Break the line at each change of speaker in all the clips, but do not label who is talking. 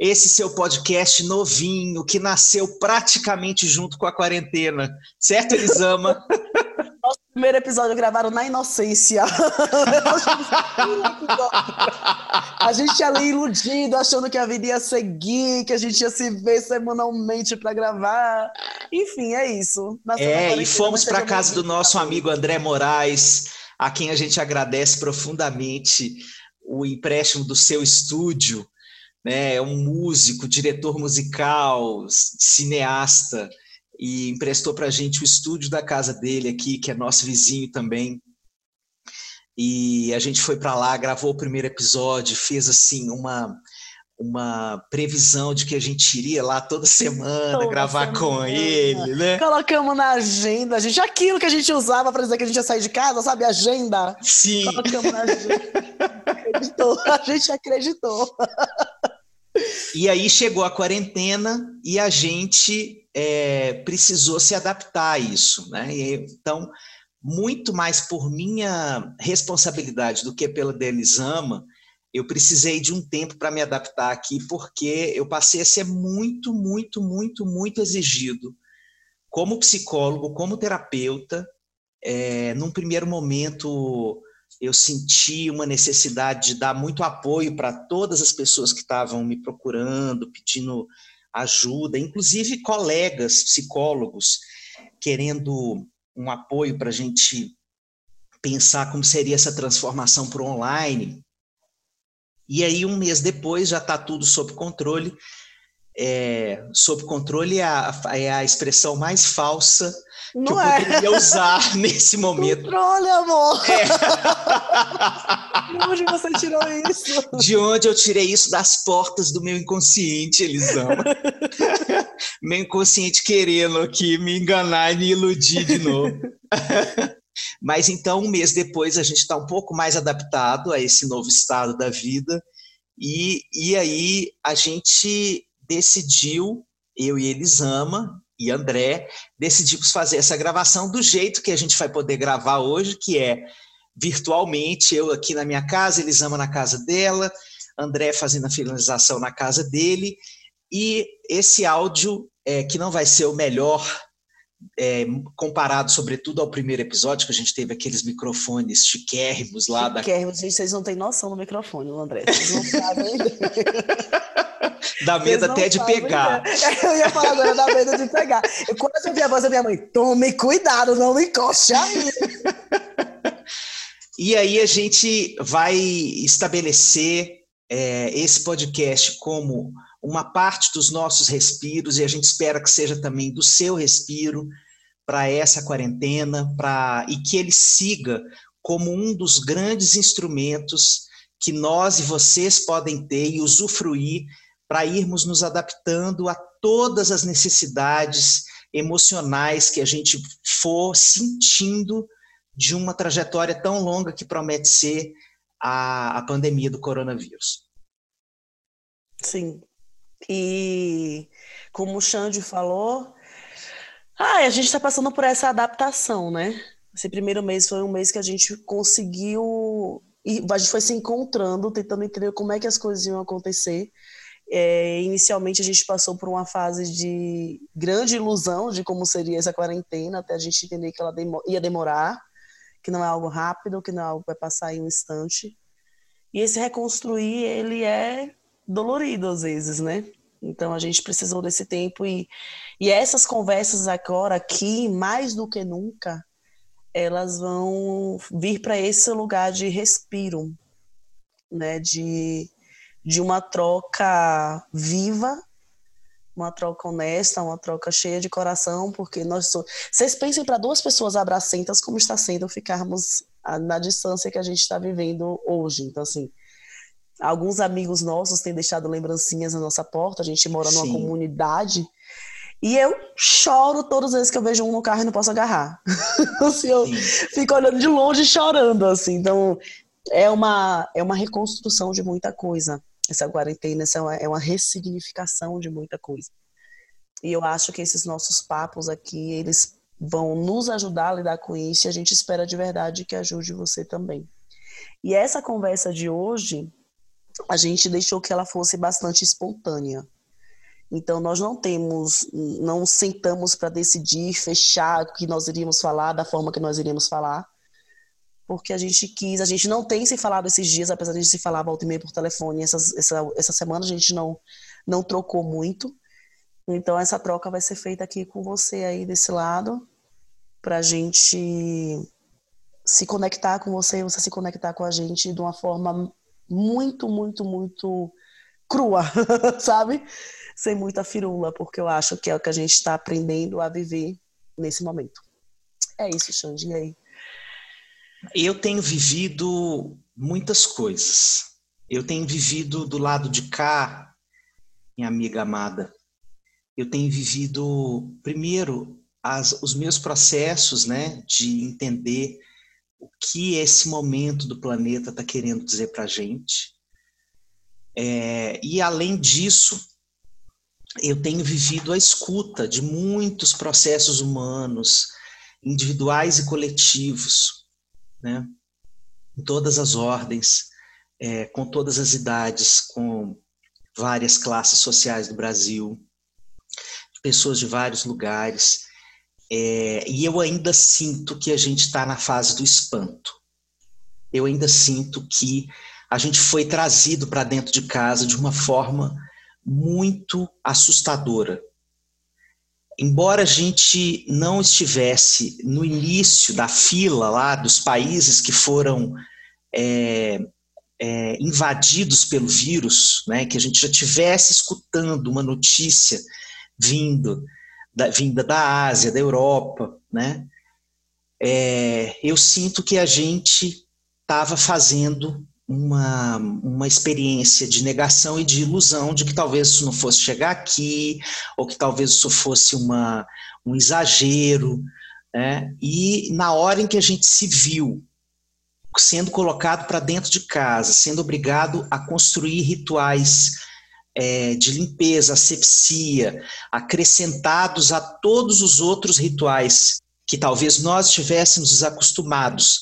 esse seu podcast novinho, que nasceu praticamente junto com a quarentena. Certo, Elisama?
Nosso primeiro episódio gravaram na inocência. a gente ali iludido, achando que a vida ia seguir, que a gente ia se ver semanalmente para gravar. Enfim, é isso.
Nasceu é, e fomos para casa do nosso amigo André Moraes, a quem a gente agradece profundamente o empréstimo do seu estúdio né? É um músico, diretor musical, cineasta e emprestou para a gente o estúdio da casa dele aqui, que é nosso vizinho também. E a gente foi para lá, gravou o primeiro episódio, fez assim uma uma previsão de que a gente iria lá toda semana toda gravar semana. com ele, né?
Colocamos na agenda, gente, aquilo que a gente usava para dizer que a gente ia sair de casa, sabe? Agenda.
Sim.
Colocamos na agenda. acreditou, a gente acreditou.
E aí chegou a quarentena e a gente é, precisou se adaptar a isso, né? Então, muito mais por minha responsabilidade do que pela Delisama, eu precisei de um tempo para me adaptar aqui, porque eu passei a ser muito, muito, muito, muito exigido como psicólogo, como terapeuta. É, num primeiro momento, eu senti uma necessidade de dar muito apoio para todas as pessoas que estavam me procurando, pedindo ajuda, inclusive colegas psicólogos querendo um apoio para a gente pensar como seria essa transformação para o online. E aí, um mês depois, já está tudo sob controle. É, sob controle é a, é a expressão mais falsa não que eu é. poderia usar nesse momento.
Controle, amor! É. De onde você tirou isso?
De onde eu tirei isso? Das portas do meu inconsciente, Elisama. meu inconsciente querendo aqui me enganar e me iludir de novo. Mas então, um mês depois, a gente está um pouco mais adaptado a esse novo estado da vida. E, e aí a gente decidiu, eu e Elisama, e André, decidimos fazer essa gravação do jeito que a gente vai poder gravar hoje, que é virtualmente, eu aqui na minha casa, Elisama na casa dela, André fazendo a finalização na casa dele, e esse áudio, é, que não vai ser o melhor, é, comparado sobretudo ao primeiro episódio, que a gente teve aqueles microfones chiquérrimos lá.
Chiquérrimos, da... gente, vocês não têm noção do microfone, André, vocês não sabem.
Dá medo até de pegar.
Eu ia falar agora, dá medo de pegar. Eu, quando eu ouvi a voz da minha mãe, tome cuidado, não me encoste aí.
E aí a gente vai estabelecer é, esse podcast como uma parte dos nossos respiros e a gente espera que seja também do seu respiro para essa quarentena, para e que ele siga como um dos grandes instrumentos que nós e vocês podem ter e usufruir para irmos nos adaptando a todas as necessidades emocionais que a gente for sentindo de uma trajetória tão longa que promete ser a, a pandemia do coronavírus.
Sim. E como o Xande falou, ah, a gente está passando por essa adaptação, né? Esse primeiro mês foi um mês que a gente conseguiu. E a gente foi se encontrando, tentando entender como é que as coisas iam acontecer. É, inicialmente a gente passou por uma fase de grande ilusão de como seria essa quarentena, até a gente entender que ela ia demorar, que não é algo rápido, que não é algo que vai passar em um instante. E esse reconstruir, ele é dolorido às vezes, né? Então a gente precisou desse tempo e, e essas conversas agora aqui, mais do que nunca, elas vão vir para esse lugar de respiro, né? De de uma troca viva, uma troca honesta, uma troca cheia de coração, porque nós somos... Vocês pensem para duas pessoas abracentas como está sendo ficarmos na distância que a gente está vivendo hoje. Então, assim, alguns amigos nossos têm deixado lembrancinhas na nossa porta, a gente mora numa Sim. comunidade E eu choro todas as vezes que eu vejo um no carro e não posso agarrar. assim, eu Sim. fico olhando de longe chorando, assim. Então, é uma, é uma reconstrução de muita coisa. Essa quarentena essa é, uma, é uma ressignificação de muita coisa. E eu acho que esses nossos papos aqui, eles vão nos ajudar a lidar com isso e a gente espera de verdade que ajude você também. E essa conversa de hoje, a gente deixou que ela fosse bastante espontânea. Então, nós não temos, não sentamos para decidir, fechar o que nós iríamos falar, da forma que nós iríamos falar, porque a gente quis, a gente não tem se falado esses dias, apesar de a gente se falar volta e meia por telefone, essas, essa, essa semana a gente não, não trocou muito. Então, essa troca vai ser feita aqui com você aí desse lado, para a gente se conectar com você, você se conectar com a gente de uma forma muito, muito, muito crua, sabe? Sem muita firula, porque eu acho que é o que a gente está aprendendo a viver nesse momento. É isso, Xande, e aí?
Eu tenho vivido muitas coisas. Eu tenho vivido do lado de cá, minha amiga amada. Eu tenho vivido, primeiro, as, os meus processos né, de entender o que esse momento do planeta está querendo dizer para a gente. É, e além disso, eu tenho vivido a escuta de muitos processos humanos, individuais e coletivos, né? em todas as ordens, é, com todas as idades, com várias classes sociais do Brasil, pessoas de vários lugares. É, e eu ainda sinto que a gente está na fase do espanto. Eu ainda sinto que a gente foi trazido para dentro de casa de uma forma muito assustadora. Embora a gente não estivesse no início da fila lá dos países que foram é, é, invadidos pelo vírus, né, que a gente já tivesse escutando uma notícia vindo da, vinda da Ásia, da Europa, né? É, eu sinto que a gente estava fazendo uma, uma experiência de negação e de ilusão de que talvez isso não fosse chegar aqui, ou que talvez isso fosse uma, um exagero. Né? E na hora em que a gente se viu sendo colocado para dentro de casa, sendo obrigado a construir rituais é, de limpeza, asepsia, acrescentados a todos os outros rituais que talvez nós estivéssemos desacostumados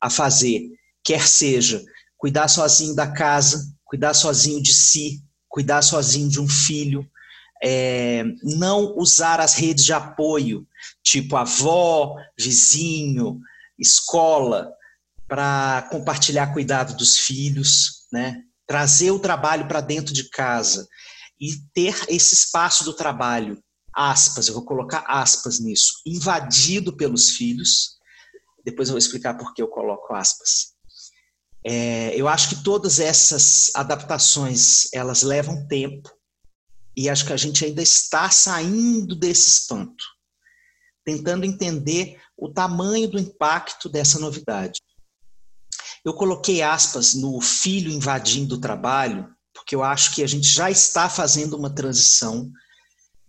a fazer, quer seja cuidar sozinho da casa, cuidar sozinho de si, cuidar sozinho de um filho, é, não usar as redes de apoio, tipo avó, vizinho, escola, para compartilhar cuidado dos filhos, né? Trazer o trabalho para dentro de casa e ter esse espaço do trabalho, aspas, eu vou colocar aspas nisso, invadido pelos filhos. Depois eu vou explicar por que eu coloco aspas. É, eu acho que todas essas adaptações elas levam tempo e acho que a gente ainda está saindo desse espanto, tentando entender o tamanho do impacto dessa novidade. Eu coloquei aspas no filho invadindo o trabalho, porque eu acho que a gente já está fazendo uma transição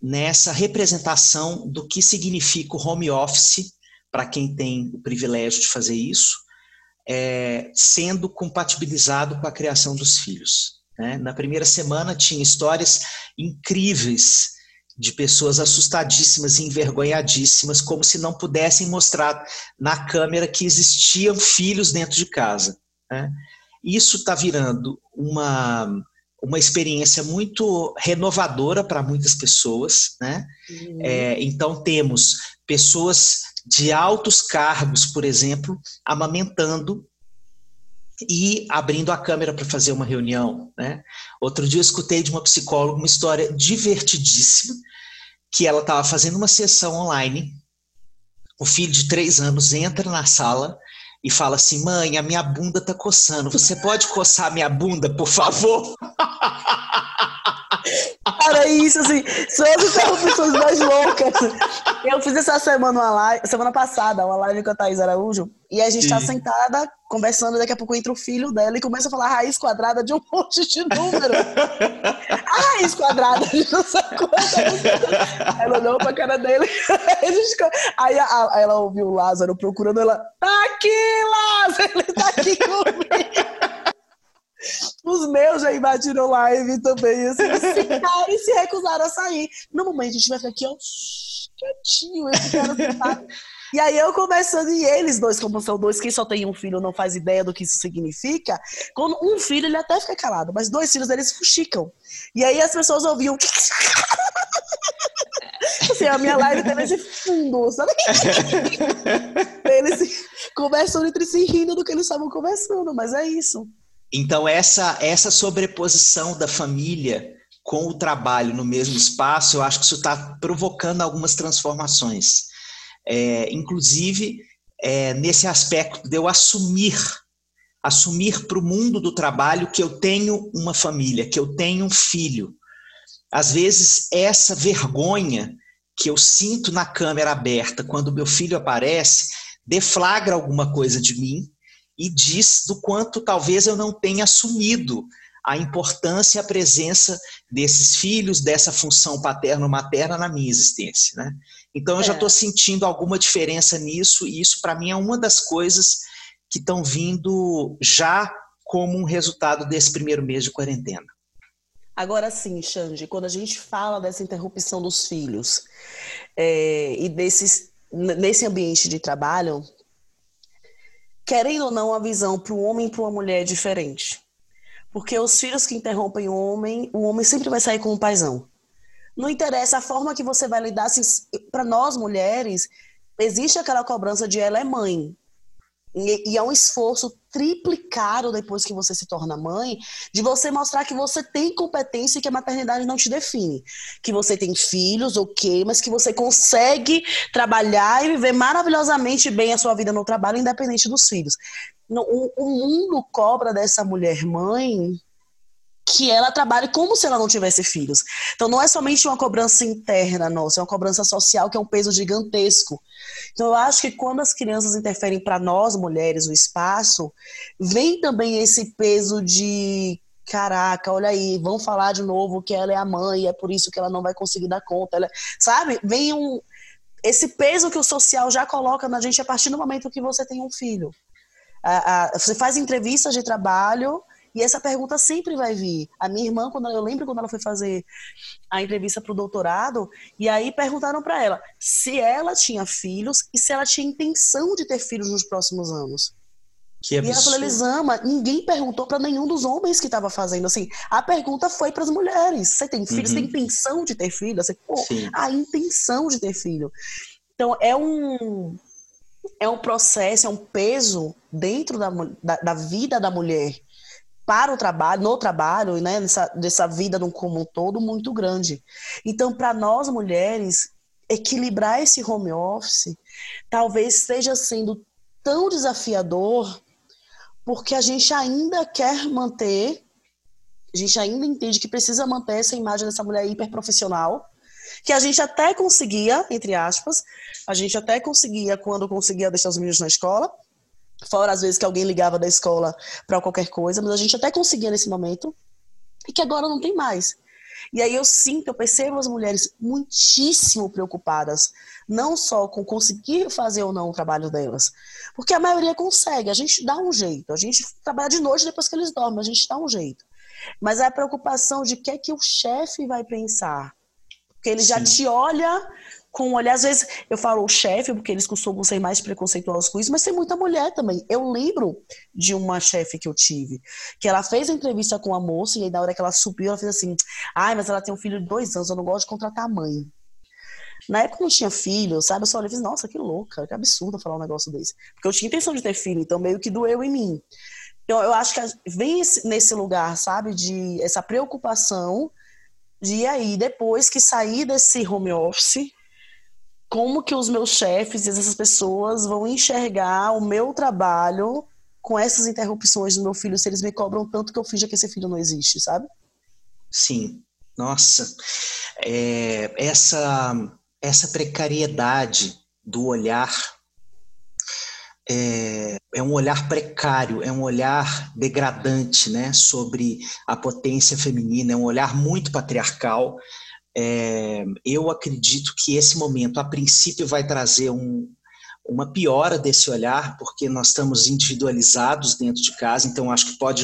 nessa representação do que significa o home office, para quem tem o privilégio de fazer isso, é, sendo compatibilizado com a criação dos filhos. Né? Na primeira semana tinha histórias incríveis de pessoas assustadíssimas e envergonhadíssimas, como se não pudessem mostrar na câmera que existiam filhos dentro de casa. Né? Isso está virando uma, uma experiência muito renovadora para muitas pessoas. Né? Uhum. É, então, temos pessoas de altos cargos, por exemplo, amamentando e abrindo a câmera para fazer uma reunião. Né? Outro dia eu escutei de uma psicóloga uma história divertidíssima, que ela estava fazendo uma sessão online, o filho de três anos entra na sala e fala assim, mãe, a minha bunda está coçando, você pode coçar minha bunda, por favor?
Cara, isso, assim, são as interrupções mais loucas. Eu fiz essa semana uma live, semana passada, uma live com a Thaís Araújo, e a gente tá sentada conversando, daqui a pouco entra o filho dela e começa a falar raiz quadrada de um monte de número. a raiz quadrada de não sei quanto. Ela olhou pra cara dele. Aí ela ouviu o Lázaro procurando ela. Tá aqui, Lázaro! Ele tá aqui comigo. Os meus já invadiram live também, assim, e se recusaram a sair. No momento, a gente vai ficar aqui, ó, quietinho, esse cara sentado. E aí eu começando, e eles dois, como são dois, quem só tem um filho não faz ideia do que isso significa. Quando um filho, ele até fica calado, mas dois filhos, eles fuxicam. E aí as pessoas ouviam. assim, a minha live teve esse fundo, sabe? eles conversam entre si rindo do que eles estavam conversando, mas é isso.
Então, essa, essa sobreposição da família com o trabalho no mesmo espaço, eu acho que isso está provocando algumas transformações. É, inclusive, é, nesse aspecto de eu assumir, assumir para o mundo do trabalho que eu tenho uma família, que eu tenho um filho. Às vezes, essa vergonha que eu sinto na câmera aberta quando meu filho aparece deflagra alguma coisa de mim e diz do quanto talvez eu não tenha assumido a importância e a presença desses filhos, dessa função paterno-materna na minha existência. Né? Então eu é. já estou sentindo alguma diferença nisso, e isso para mim é uma das coisas que estão vindo já como um resultado desse primeiro mês de quarentena.
Agora sim, Xande, quando a gente fala dessa interrupção dos filhos é, e desses, nesse ambiente de trabalho, querendo ou não, uma visão para um homem e para uma mulher é diferente. Porque os filhos que interrompem o homem, o homem sempre vai sair com um paizão. Não interessa a forma que você vai lidar. Para nós mulheres, existe aquela cobrança de ela é mãe. E, e, é um esforço triplicado depois que você se torna mãe, de você mostrar que você tem competência e que a maternidade não te define. Que você tem filhos, ok, mas que você consegue trabalhar e viver maravilhosamente bem a sua vida no trabalho, independente dos filhos. O, o mundo cobra dessa mulher mãe que ela trabalhe como se ela não tivesse filhos. Então não é somente uma cobrança interna nossa, é uma cobrança social que é um peso gigantesco. Então eu acho que quando as crianças interferem para nós mulheres o espaço, vem também esse peso de caraca, olha aí, vão falar de novo que ela é a mãe, é por isso que ela não vai conseguir dar conta, ela... sabe? Vem um esse peso que o social já coloca na gente a partir do momento que você tem um filho. você faz entrevistas de trabalho e essa pergunta sempre vai vir. A minha irmã, quando eu lembro quando ela foi fazer a entrevista para o doutorado, e aí perguntaram para ela se ela tinha filhos e se ela tinha intenção de ter filhos nos próximos anos.
Que e
ela falou, Elisama, ninguém perguntou para nenhum dos homens que estava fazendo. Assim, a pergunta foi para as mulheres: você tem filhos? Uhum. Você tem intenção de ter filho? Assim, pô, a intenção de ter filho. Então, é um, é um processo, é um peso dentro da, da, da vida da mulher para o trabalho, no trabalho, né, nessa, dessa vida no como um todo, muito grande. Então, para nós mulheres, equilibrar esse home office talvez esteja sendo tão desafiador porque a gente ainda quer manter, a gente ainda entende que precisa manter essa imagem dessa mulher hiperprofissional, que a gente até conseguia, entre aspas, a gente até conseguia quando conseguia deixar os meninos na escola, Fora às vezes que alguém ligava da escola para qualquer coisa, mas a gente até conseguia nesse momento e que agora não tem mais. E aí eu sinto, eu percebo as mulheres muitíssimo preocupadas, não só com conseguir fazer ou não o trabalho delas, porque a maioria consegue, a gente dá um jeito, a gente trabalha de noite depois que eles dormem, a gente dá um jeito. Mas é a preocupação de que é que o chefe vai pensar. Porque ele Sim. já te olha com um olhar. Às vezes eu falo o chefe, porque eles costumam ser mais preconceituosos com isso, mas tem muita mulher também. Eu lembro de uma chefe que eu tive, que ela fez a entrevista com a moça, e aí na hora que ela subiu, ela fez assim: ai, mas ela tem um filho de dois anos, eu não gosto de contratar a mãe. Na época eu não tinha filho, sabe? Eu só olhei e fiz, nossa, que louca, que absurdo falar um negócio desse. Porque eu tinha intenção de ter filho, então meio que doeu em mim. Então eu acho que vem nesse lugar, sabe, de essa preocupação de aí, depois que sair desse home office, como que os meus chefes e essas pessoas vão enxergar o meu trabalho com essas interrupções do meu filho se eles me cobram tanto que eu finja que esse filho não existe, sabe?
Sim. Nossa. É, essa essa precariedade do olhar é, é, um olhar precário, é um olhar degradante né, sobre a potência feminina, é um olhar muito patriarcal. É, eu acredito que esse momento, a princípio, vai trazer um, uma piora desse olhar, porque nós estamos individualizados dentro de casa, então acho que pode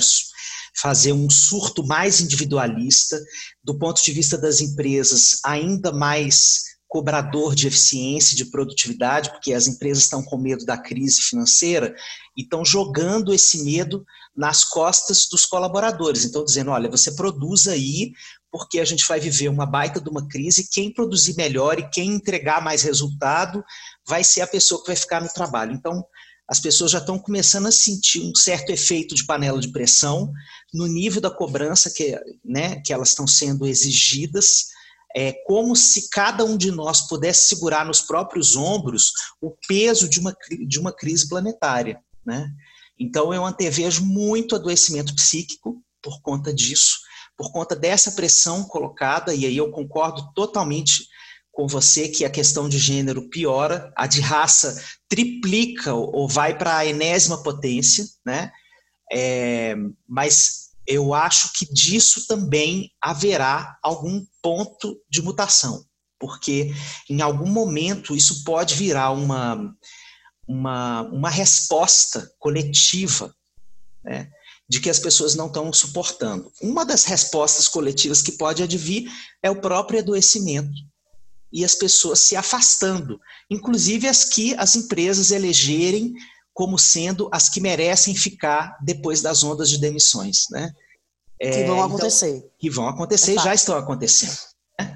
fazer um surto mais individualista, do ponto de vista das empresas, ainda mais cobrador de eficiência, de produtividade, porque as empresas estão com medo da crise financeira e estão jogando esse medo nas costas dos colaboradores. Então, dizendo: olha, você produz aí, porque a gente vai viver uma baita de uma crise, quem produzir melhor e quem entregar mais resultado vai ser a pessoa que vai ficar no trabalho. Então, as pessoas já estão começando a sentir um certo efeito de panela de pressão no nível da cobrança que, né, que elas estão sendo exigidas é como se cada um de nós pudesse segurar nos próprios ombros o peso de uma, de uma crise planetária. Né? Então, eu antevejo muito adoecimento psíquico por conta disso, por conta dessa pressão colocada, e aí eu concordo totalmente com você que a questão de gênero piora, a de raça triplica ou vai para a enésima potência, né? É, mas eu acho que disso também haverá algum ponto de mutação, porque em algum momento isso pode virar uma, uma, uma resposta coletiva né, de que as pessoas não estão suportando. Uma das respostas coletivas que pode advir é o próprio adoecimento e as pessoas se afastando, inclusive as que as empresas elegerem como sendo as que merecem ficar depois das ondas de demissões, né?
É, que vão então, acontecer.
Então, que vão acontecer e já estão acontecendo. Né?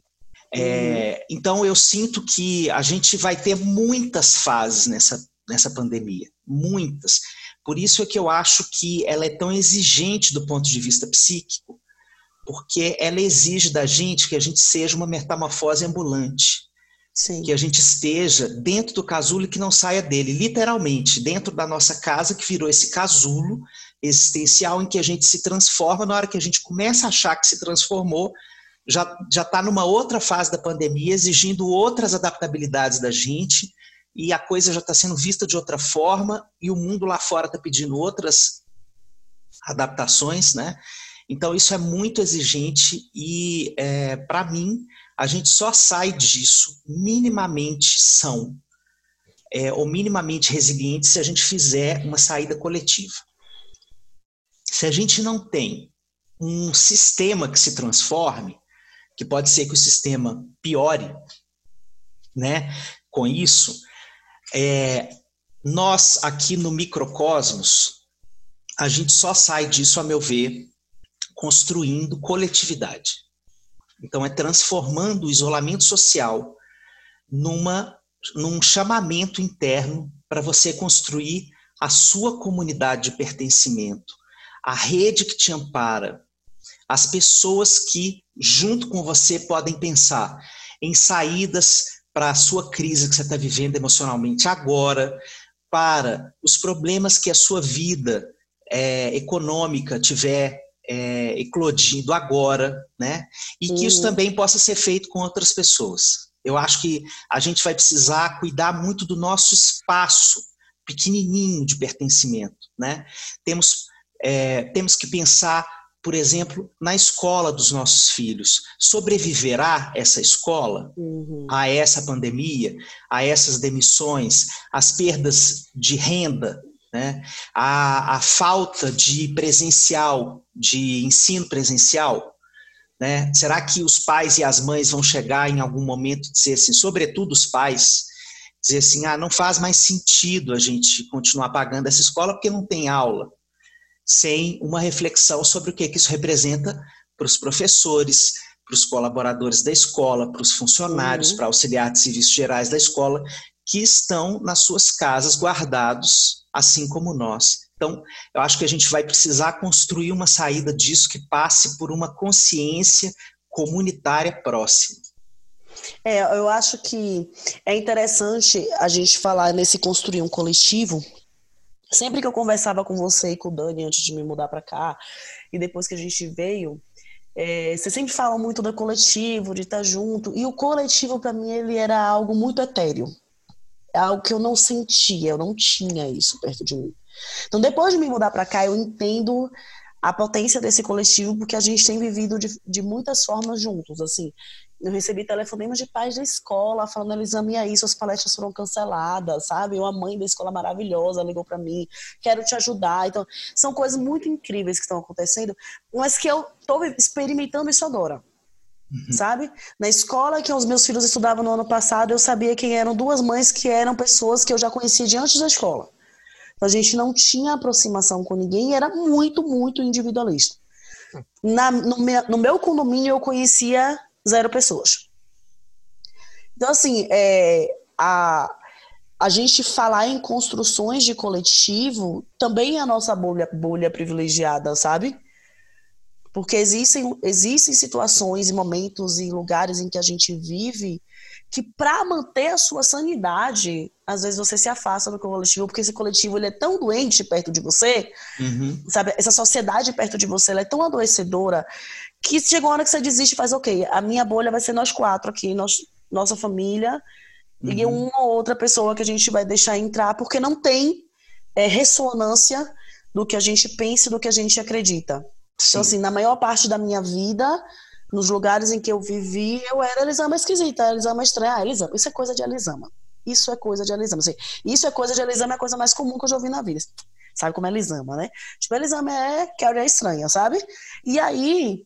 É, uhum. Então, eu sinto que a gente vai ter muitas fases nessa, nessa pandemia, muitas. Por isso é que eu acho que ela é tão exigente do ponto de vista psíquico, porque ela exige da gente que a gente seja uma metamorfose ambulante. Sim. que a gente esteja dentro do casulo e que não saia dele, literalmente, dentro da nossa casa que virou esse casulo existencial em que a gente se transforma, na hora que a gente começa a achar que se transformou, já já está numa outra fase da pandemia, exigindo outras adaptabilidades da gente, e a coisa já está sendo vista de outra forma, e o mundo lá fora está pedindo outras adaptações, né? Então isso é muito exigente e é, para mim a gente só sai disso minimamente são é, ou minimamente resiliente se a gente fizer uma saída coletiva. Se a gente não tem um sistema que se transforme, que pode ser que o sistema piore, né? Com isso, é, nós aqui no microcosmos, a gente só sai disso, a meu ver, construindo coletividade. Então, é transformando o isolamento social numa, num chamamento interno para você construir a sua comunidade de pertencimento, a rede que te ampara, as pessoas que, junto com você, podem pensar em saídas para a sua crise que você está vivendo emocionalmente agora, para os problemas que a sua vida é, econômica tiver é, eclodindo agora, né? E que isso uhum. também possa ser feito com outras pessoas. Eu acho que a gente vai precisar cuidar muito do nosso espaço pequenininho de pertencimento, né? Temos é, temos que pensar, por exemplo, na escola dos nossos filhos. Sobreviverá essa escola uhum. a essa pandemia, a essas demissões, as perdas de renda, né? a, a falta de presencial, de ensino presencial. Né? Será que os pais e as mães vão chegar em algum momento e dizer assim, sobretudo os pais, dizer assim, ah, não faz mais sentido a gente continuar pagando essa escola porque não tem aula, sem uma reflexão sobre o que, que isso representa para os professores, para os colaboradores da escola, para os funcionários, uhum. para auxiliares de serviços gerais da escola, que estão nas suas casas guardados, assim como nós. Então, eu acho que a gente vai precisar construir uma saída disso que passe por uma consciência comunitária próxima.
É, eu acho que é interessante a gente falar nesse construir um coletivo. Sempre que eu conversava com você e com o Dani antes de me mudar para cá, e depois que a gente veio, É, você sempre fala muito do coletivo, de estar junto, e o coletivo para mim ele era algo muito etéreo, é algo que eu não sentia, eu não tinha isso perto de mim. Então, depois de me mudar para cá, eu entendo a potência desse coletivo, porque a gente tem vivido de, de muitas formas juntos, assim. Eu recebi telefonemas de pais da escola falando, Elisama, e aí, suas palestras foram canceladas, sabe? Uma mãe da escola maravilhosa ligou para mim, quero te ajudar. Então, são coisas muito incríveis que estão acontecendo, mas que eu estou experimentando isso agora. Uhum. Sabe? Na escola que os meus filhos estudavam no ano passado, eu sabia quem eram duas mães que eram pessoas que eu já conhecia de antes da escola. Então, a gente não tinha aproximação com ninguém e era muito, muito individualista. Na, no, meu, no meu condomínio, eu conhecia zero pessoas. Então, assim, é, a, a gente falar em construções de coletivo também é a nossa bolha, bolha privilegiada, sabe? Porque existem, existem situações e momentos e lugares em que a gente vive que para manter a sua sanidade, às vezes você se afasta do coletivo, porque esse coletivo ele é tão doente perto de você, uhum. sabe? Essa sociedade perto de você é tão adoecedora que chega uma hora que você desiste e faz, ok, a minha bolha vai ser nós quatro aqui, nós, nossa família, uhum. e uma ou outra pessoa que a gente vai deixar entrar, porque não tem é, ressonância do que a gente pensa e do que a gente acredita. Então, Sim. Então, assim, na maior parte da minha vida, nos lugares em que eu vivi, eu era Elisama esquisita, Elisama estranha. Ah, Elisama, isso é coisa de Elisama. Isso é coisa de Elisama. Assim, isso é coisa de Elisama, é a coisa mais comum que eu já ouvi na vida. Sabe como é Elisama, né? Tipo, Elisama é Carrie é estranha, sabe? E aí,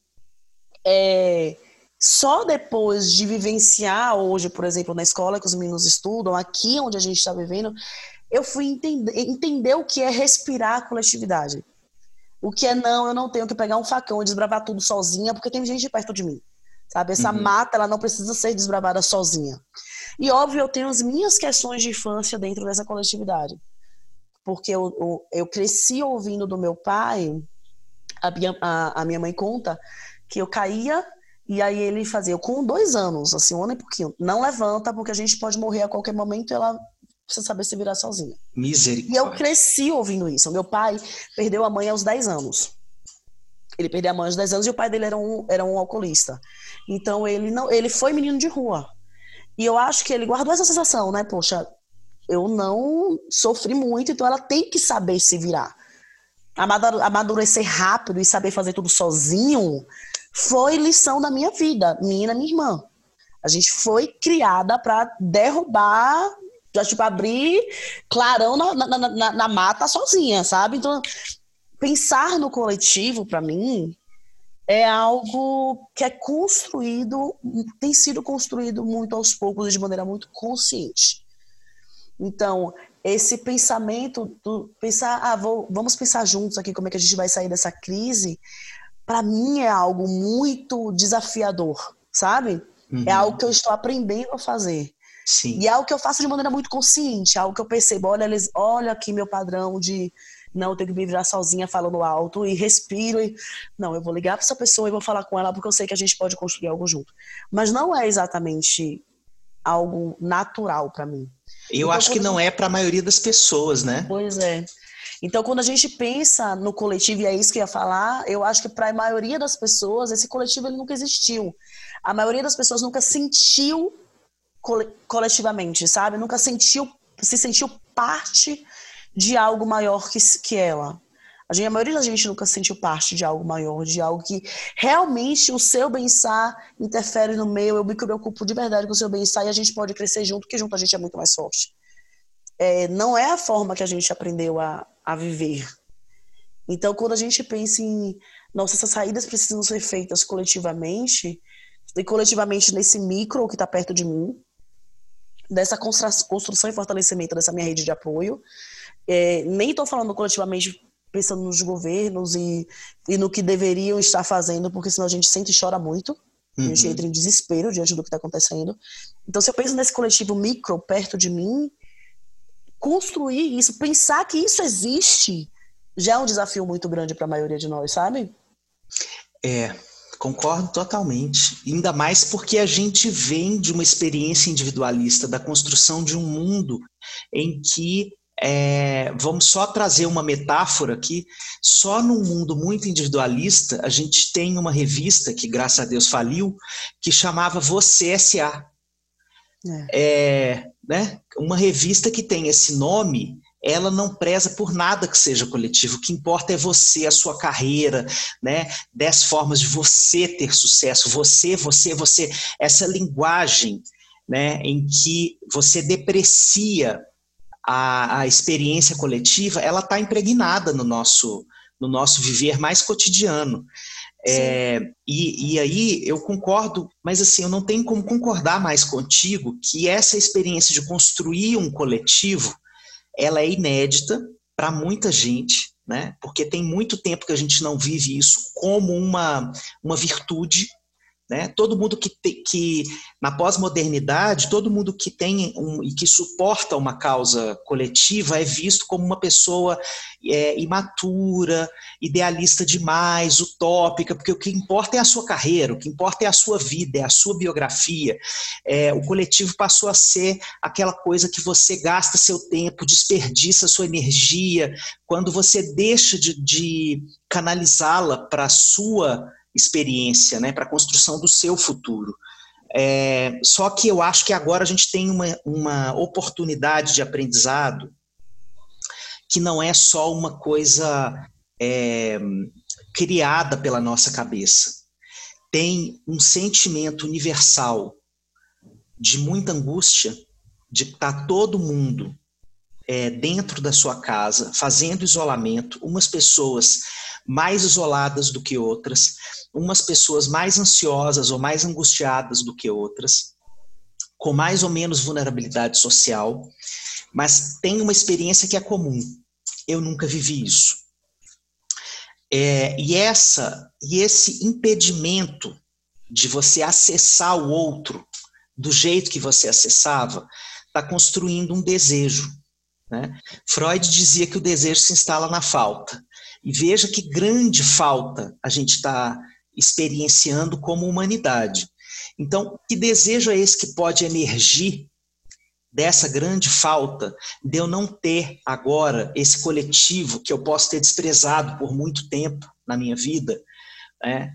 é, só depois de vivenciar hoje, por exemplo, na escola que os meninos estudam, aqui onde a gente está vivendo, eu fui entender, entender o que é respirar a coletividade. O que é não, eu não tenho que pegar um facão e desbravar tudo sozinha, porque tem gente perto de mim. Sabe? Essa uhum. mata, ela não precisa ser desbravada sozinha. E óbvio, eu tenho as minhas questões de infância dentro dessa coletividade. Porque eu, eu, eu cresci ouvindo do meu pai, a minha, a, a minha mãe conta, que eu caía e aí ele fazia, eu com dois anos, assim, um ano e pouquinho, não levanta porque a gente pode morrer a qualquer momento e ela precisa saber se virar sozinha.
Misericórdia.
E eu cresci ouvindo isso. Meu pai perdeu a mãe aos 10 anos. Ele perdeu a mãe aos 10 anos e o pai dele era um, era um alcoolista. Então ele não, ele foi menino de rua. E eu acho que ele guardou essa sensação, né? Poxa, eu não sofri muito, então ela tem que saber se virar. Amadurecer rápido e saber fazer tudo sozinho foi lição da minha vida, minha e da minha irmã. A gente foi criada para derrubar já, tipo, abrir clarão na, na, na, na mata sozinha, sabe? Então, pensar no coletivo, para mim, é algo que é construído, tem sido construído muito aos poucos e de maneira muito consciente. Então, esse pensamento do pensar, ah, vou, vamos pensar juntos aqui como é que a gente vai sair dessa crise, para mim é algo muito desafiador, sabe? É uhum. É algo que eu estou aprendendo a fazer.
Sim.
E é algo que eu faço de maneira muito consciente, é algo que eu percebo, olha, eles, olha aqui meu padrão de não eu tenho que me virar sozinha falando alto e respiro e não, eu vou ligar para essa pessoa e vou falar com ela porque eu sei que a gente pode construir algo junto. Mas não é exatamente algo natural para mim.
Eu então, acho que não é para a maioria das pessoas, né?
Pois é. Então, quando a gente pensa no coletivo, e é isso que eu ia falar, eu acho que para a maioria das pessoas, esse coletivo ele nunca existiu. A maioria das pessoas nunca sentiu coletivamente, sabe? Nunca sentiu, se sentiu parte de algo maior que, que ela. A, gente, a maioria da gente nunca se sentiu parte de algo maior, de algo que realmente o seu bem-estar interfere no meu, eu me preocupo de verdade com o seu bem-estar e a gente pode crescer junto, porque junto a gente é muito mais forte. É, não é a forma que a gente aprendeu a, a viver. Então, quando a gente pensa em, nossa, essas saídas precisam ser feitas coletivamente, e coletivamente nesse micro que está perto de mim, dessa construção e fortalecimento dessa minha rede de apoio. É, nem estou falando coletivamente pensando nos governos e, e no que deveriam estar fazendo, porque senão a gente sente e chora muito. Uhum. A gente uhum. entra em desespero diante do que está acontecendo. Então, se eu penso nesse coletivo micro perto de mim, construir isso, pensar que isso existe, já é um desafio muito grande para a maioria de nós, sabe?
É, Concordo totalmente. Ainda mais porque a gente vem de uma experiência individualista, da construção de um mundo em que é, vamos só trazer uma metáfora aqui. Só num mundo muito individualista, a gente tem uma revista que, graças a Deus, faliu, que chamava Você S.A. É. É, né? Uma revista que tem esse nome, ela não preza por nada que seja coletivo. O que importa é você, a sua carreira, né? Dez formas de você ter sucesso. Você, você, você. Essa linguagem né, em que você deprecia a, a experiência coletiva, ela está impregnada no nosso, no nosso viver mais cotidiano. É, e, e, aí eu concordo, mas assim, eu não tenho como concordar mais contigo que essa experiência de construir um coletivo, ela é inédita para muita gente, né? Porque tem muito tempo que a gente não vive isso como uma, uma virtude, né? Todo mundo que, te, que na pós-modernidade, todo mundo que tem um, e que suporta uma causa coletiva é visto como uma pessoa é, imatura, idealista demais, utópica, porque o que importa é a sua carreira, o que importa é a sua vida, é a sua biografia. É, o coletivo passou a ser aquela coisa que você gasta seu tempo, desperdiça sua energia, quando você deixa de, de canalizá-la para a sua experiência, né, para a construção do seu futuro. É, só que eu acho que agora a gente tem uma, uma oportunidade de aprendizado que não é só uma coisa é, criada pela nossa cabeça. Tem um sentimento universal de muita angústia de estar tá todo mundo é, dentro da sua casa, fazendo isolamento, umas pessoas mais isoladas do que outras, umas pessoas mais ansiosas ou mais angustiadas do que outras, com mais ou menos vulnerabilidade social, mas tem uma experiência que é comum. Eu nunca vivi isso. É, e essa e esse impedimento de você acessar o outro do jeito que você acessava está construindo um desejo. Né? Freud dizia que o desejo se instala na falta. E veja que grande falta a gente está experienciando como humanidade. Então, que desejo é esse que pode emergir dessa grande falta de eu não ter agora esse coletivo que eu posso ter desprezado por muito tempo na minha vida? Né?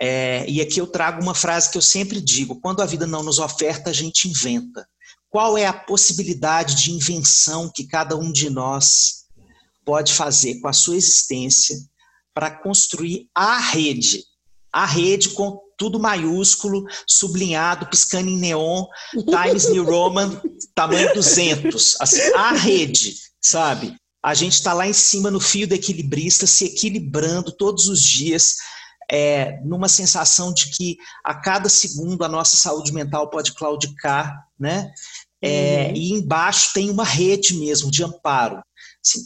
É, e aqui eu trago uma frase que eu sempre digo: quando a vida não nos oferta, a gente inventa. Qual é a possibilidade de invenção que cada um de nós pode fazer com a sua existência para construir a rede a rede com tudo maiúsculo, sublinhado, piscando em neon, Times New Roman, tamanho 200. Assim, a rede, sabe? A gente está lá em cima no fio do equilibrista, se equilibrando todos os dias, é, numa sensação de que a cada segundo a nossa saúde mental pode claudicar, né? É, uhum. E embaixo tem uma rede mesmo de amparo.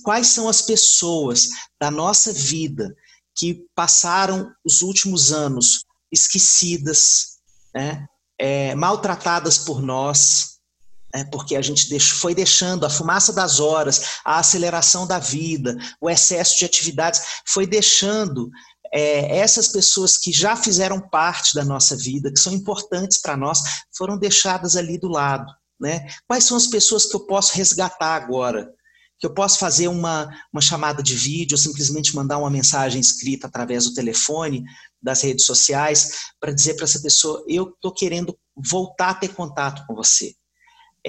Quais são as pessoas da nossa vida que passaram os últimos anos esquecidas, né? é, maltratadas por nós, é, porque a gente foi deixando a fumaça das horas, a aceleração da vida, o excesso de atividades, foi deixando é, essas pessoas que já fizeram parte da nossa vida, que são importantes para nós, foram deixadas ali do lado. Né? Quais são as pessoas que eu posso resgatar agora? Que eu posso fazer uma, uma chamada de vídeo, ou simplesmente mandar uma mensagem escrita através do telefone, das redes sociais, para dizer para essa pessoa: eu estou querendo voltar a ter contato com você.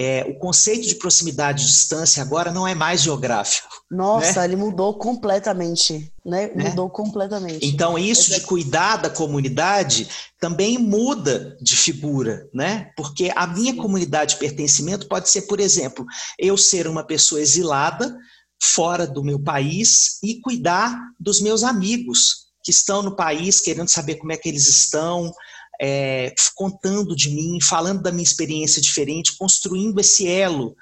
É, o conceito de proximidade e distância agora não é mais geográfico.
Nossa, né? ele mudou completamente, né? né? Mudou completamente.
Então, isso de cuidar da comunidade também muda de figura, né? Porque a minha comunidade de pertencimento pode ser, por exemplo, eu ser uma pessoa exilada fora do meu país e cuidar dos meus amigos que estão no país, querendo saber como é que eles estão, é, contando de mim, falando da minha experiência diferente, construindo esse elo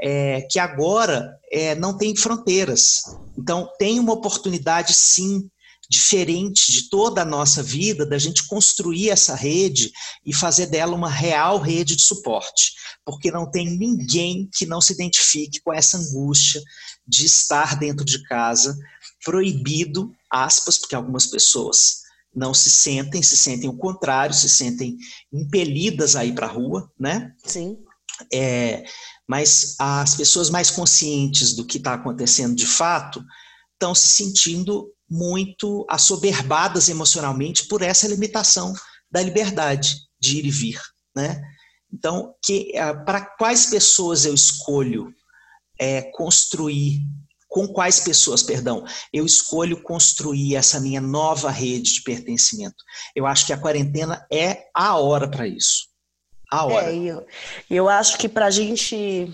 é, que agora é, não tem fronteiras. Então, tem uma oportunidade, sim, diferente de toda a nossa vida, da gente construir essa rede e fazer dela uma real rede de suporte, porque não tem ninguém que não se identifique com essa angústia de estar dentro de casa, proibido, aspas, porque algumas pessoas não se sentem, se sentem o contrário, se sentem impelidas a ir para a rua, né?
Sim.
É, mas as pessoas mais conscientes do que está acontecendo de fato estão se sentindo muito assoberbadas emocionalmente por essa limitação da liberdade de ir e vir, né? Então, que ah, para quais pessoas eu escolho é, construir com quais pessoas, perdão, eu escolho construir essa minha nova rede de pertencimento. Eu acho que a quarentena é a hora para isso. A hora.
É, eu, eu acho que para a gente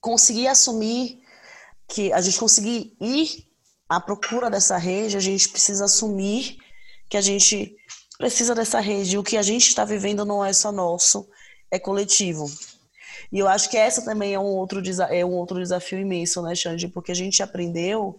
conseguir assumir que a gente conseguir ir à procura dessa rede, a gente precisa assumir que a gente precisa dessa rede. O que a gente está vivendo não é só nosso, é coletivo. E eu acho que essa também é um outro, é um outro desafio imenso, né, Xande? Porque a gente aprendeu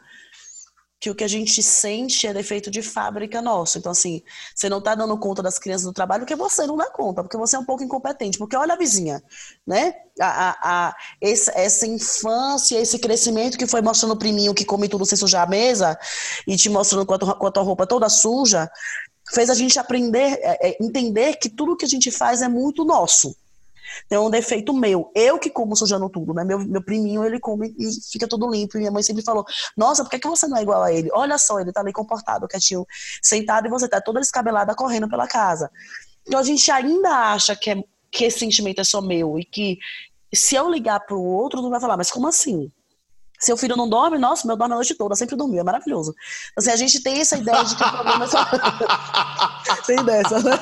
que o que a gente sente é defeito de fábrica nosso. Então, assim, você não está dando conta das crianças do trabalho porque você não dá conta, porque você é um pouco incompetente. Porque olha a vizinha, né? A, a, a esse, essa infância, esse crescimento que foi mostrando o priminho que come tudo sem sujar a mesa e te mostrando com a tua, com a tua roupa toda suja, fez a gente aprender, é, é, entender que tudo que a gente faz é muito nosso. Tem um defeito meu. Eu que como sujando tudo, né? Meu, meu priminho, ele come e fica tudo limpo. E minha mãe sempre falou: Nossa, por que, que você não é igual a ele? Olha só, ele tá ali comportado, quietinho, sentado, e você tá toda descabelada correndo pela casa. Então a gente ainda acha que, é, que esse sentimento é só meu e que se eu ligar pro outro, não vai falar, mas como assim? Seu filho não dorme? Nossa, meu dorme a noite toda, sempre dormiu, é maravilhoso. Assim, a gente tem essa ideia de que o problema é só. tem dessa, né?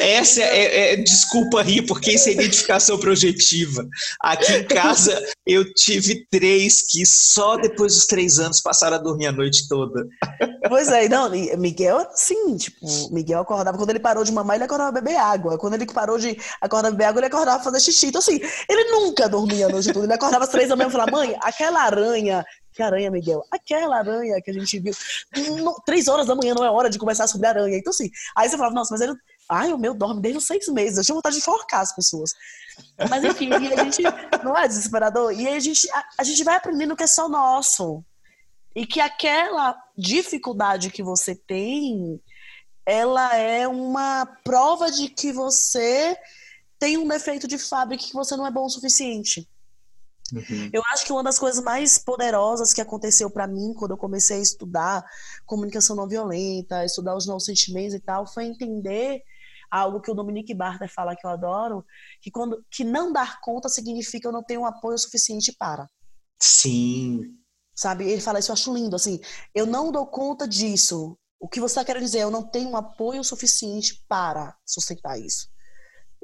Essa é, é, desculpa rir, porque isso é identificação projetiva. Aqui em casa eu tive três que só depois dos três anos passaram a dormir a noite toda.
Pois é, não, Miguel, sim, tipo, Miguel acordava, quando ele parou de mamar, ele acordava beber água. Quando ele parou de acordar beber água, ele acordava fazer xixi. Então, assim, ele nunca dormia a noite toda. Ele acordava às três da manhã e falava, mãe, aquela aranha que aranha, Miguel? Aquela aranha que a gente viu. No, três horas da manhã não é hora de conversar sobre aranha. Então, assim, aí você falava, nossa, mas ele. Ai, o meu dorme desde os seis meses. Eu tinha vontade de forcar as pessoas. Mas, enfim, a gente. Não é desesperador? E a gente, a, a gente vai aprendendo que é só nosso. E que aquela dificuldade que você tem, ela é uma prova de que você tem um defeito de fábrica que você não é bom o suficiente. Uhum. Eu acho que uma das coisas mais poderosas que aconteceu para mim quando eu comecei a estudar comunicação não violenta, estudar os novos sentimentos e tal, foi entender algo que o Dominique Barter fala que eu adoro, que quando que não dar conta significa eu não tenho um apoio suficiente para.
Sim.
Sabe? Ele fala isso, eu acho lindo, assim, eu não dou conta disso. O que você está querendo dizer? Eu não tenho um apoio suficiente para sustentar isso.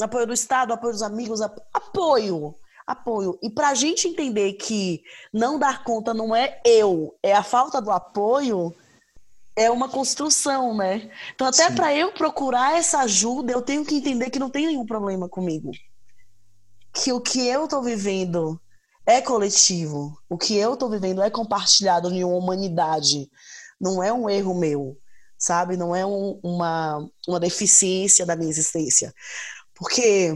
Apoio do Estado, apoio dos amigos, apoio apoio. E para a gente entender que não dar conta não é eu, é a falta do apoio, é uma construção, né? Então, até para eu procurar essa ajuda, eu tenho que entender que não tem nenhum problema comigo. Que o que eu estou vivendo é coletivo. O que eu estou vivendo é compartilhado em uma humanidade. Não é um erro meu, sabe? Não é um, uma, uma deficiência da minha existência. Porque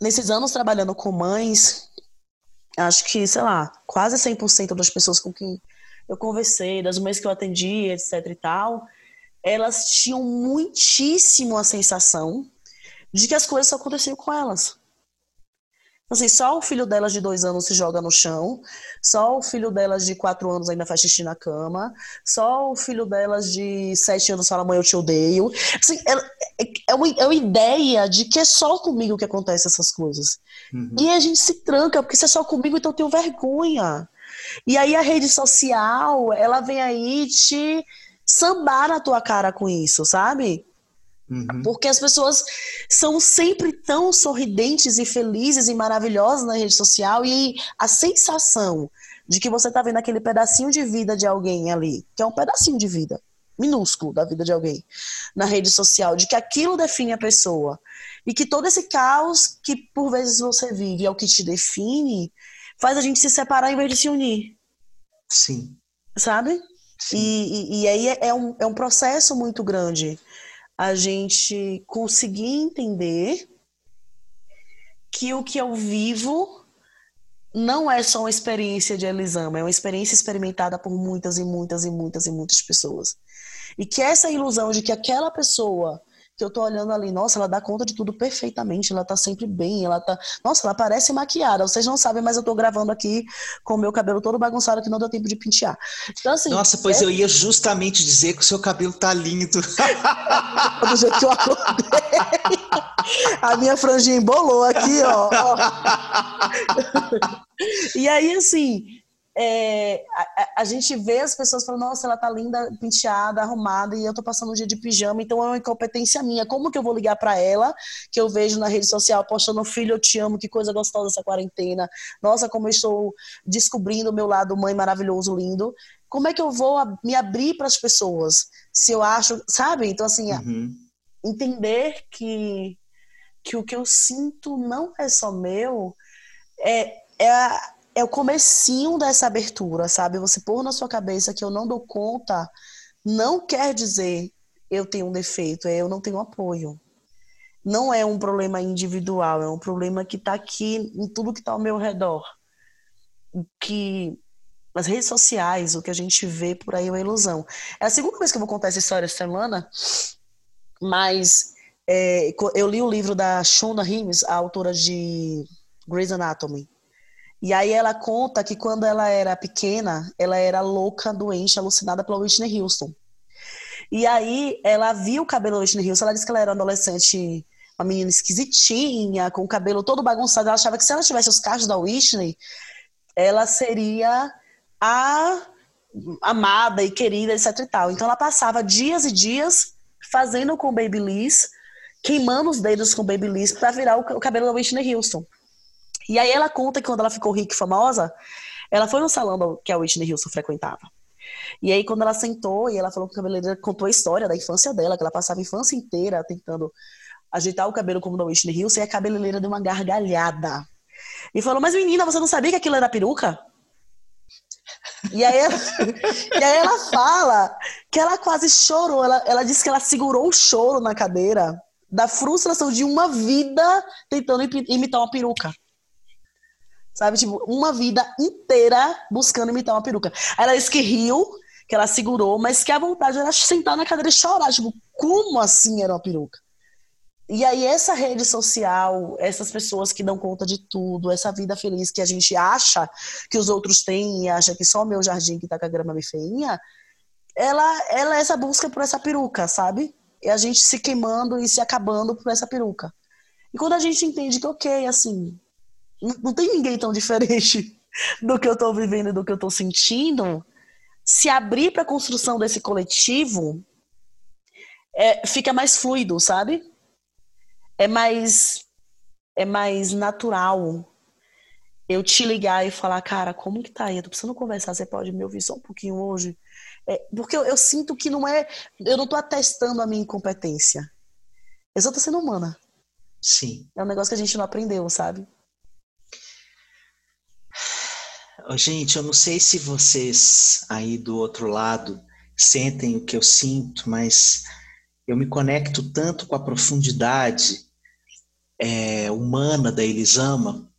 nesses anos trabalhando com mães, acho que, sei lá, quase 100% das pessoas com quem eu conversei, das mães que eu atendi, etc e tal, elas tinham muitíssimo a sensação de que as coisas só aconteciam com elas. Assim, só o filho delas de dois anos se joga no chão, só o filho delas de quatro anos ainda faz xixi na cama, só o filho delas de sete anos fala, mãe, eu te odeio. Assim, uma, é uma ideia de que é só comigo que acontecem essas coisas. Uhum. E a gente se tranca, porque se é só comigo, então eu tenho vergonha. E aí a rede social, ela vem aí te sambar na tua cara com isso, sabe? Uhum. Porque as pessoas são sempre tão sorridentes e felizes e maravilhosas na rede social e a sensação de que você está vendo aquele pedacinho de vida de alguém ali, que é um pedacinho de vida minúsculo da vida de alguém na rede social, de que aquilo define a pessoa e que todo esse caos que por vezes você vive é o que te define, faz a gente se separar em vez de se unir.
Sim.
Sabe? Sim. E, e, e aí é, é um, é um processo muito grande a gente conseguir entender que o que eu vivo não é só uma experiência de Elisama, é uma experiência experimentada por muitas e muitas e muitas e muitas pessoas. E que essa ilusão de que aquela pessoa que eu tô olhando ali, nossa, ela dá conta de tudo perfeitamente, ela tá sempre bem, ela tá. Nossa, ela parece maquiada. Vocês não sabem, mas eu tô gravando aqui com o meu cabelo todo bagunçado que não deu tempo de pentear.
Então, assim. Nossa, pois é... eu ia justamente dizer que o seu cabelo tá lindo.
Do jeito que eu acordei. A minha franjinha embolou aqui, ó. ó. e aí, assim, é, a, a, gente vê as pessoas falando, nossa, ela tá linda, penteada, arrumada, e eu tô passando um dia de pijama, então é uma incompetência minha. Como que eu vou ligar para ela, que eu vejo na rede social postando, filho, eu te amo, que coisa gostosa essa quarentena. Nossa, como eu estou descobrindo o meu lado mãe maravilhoso, lindo. Como é que eu vou me abrir para as pessoas? Se eu acho, sabe? Então, assim, uhum. entender que, que o que eu sinto não é só meu, é, é a é o comecinho dessa abertura, sabe? Você pôr na sua cabeça que eu não dou conta, não quer dizer eu tenho um defeito, é eu não tenho apoio. Não é um problema individual, é um problema que está aqui em tudo que está ao meu redor. Que as redes sociais, o que a gente vê por aí é uma ilusão. É a segunda vez que eu vou contar essa história essa semana, mas é, eu li o livro da Shonda Rhimes, a autora de Grey's Anatomy. E aí ela conta que quando ela era pequena, ela era louca, doente, alucinada pela Whitney Houston. E aí ela viu o cabelo da Whitney Houston, ela disse que ela era uma adolescente, uma menina esquisitinha, com o cabelo todo bagunçado. Ela achava que se ela tivesse os cachos da Whitney, ela seria a amada e querida, etc e tal. Então ela passava dias e dias fazendo com Babyliss, queimando os dedos com Babyliss para virar o cabelo da Whitney Houston. E aí ela conta que quando ela ficou rica e famosa, ela foi no salão que a Whitney Houston frequentava. E aí, quando ela sentou e ela falou que o cabeleireiro contou a história da infância dela, que ela passava a infância inteira tentando ajeitar o cabelo como da Whitney Houston, e a cabeleireira deu uma gargalhada. E falou, mas menina, você não sabia que aquilo era peruca? E aí, ela, e aí ela fala que ela quase chorou. Ela, ela disse que ela segurou o choro na cadeira da frustração de uma vida tentando imitar uma peruca. Sabe? Tipo, uma vida inteira buscando imitar uma peruca. Ela disse que riu, que ela segurou, mas que a vontade era sentar na cadeira e chorar. Tipo, como assim era uma peruca? E aí, essa rede social, essas pessoas que dão conta de tudo, essa vida feliz que a gente acha que os outros têm e acha que só o meu jardim que tá com a grama bem feinha, ela, ela é essa busca por essa peruca, sabe? E a gente se queimando e se acabando por essa peruca. E quando a gente entende que, ok, assim, não tem ninguém tão diferente do que eu estou vivendo e do que eu estou sentindo, se abrir para a construção desse coletivo é, fica mais fluido, sabe? É mais é mais natural eu te ligar e falar, cara, como que tá aí? Eu tô precisando conversar, você pode me ouvir só um pouquinho hoje? É, porque eu, eu, sinto que não é. Eu não tô atestando a minha incompetência. Eu só tô sendo humana.
Sim.
É um negócio que a gente não aprendeu, sabe?
Gente, eu não sei se vocês aí do outro lado sentem o que eu sinto, mas eu me conecto tanto com a profundidade é, humana da Elisama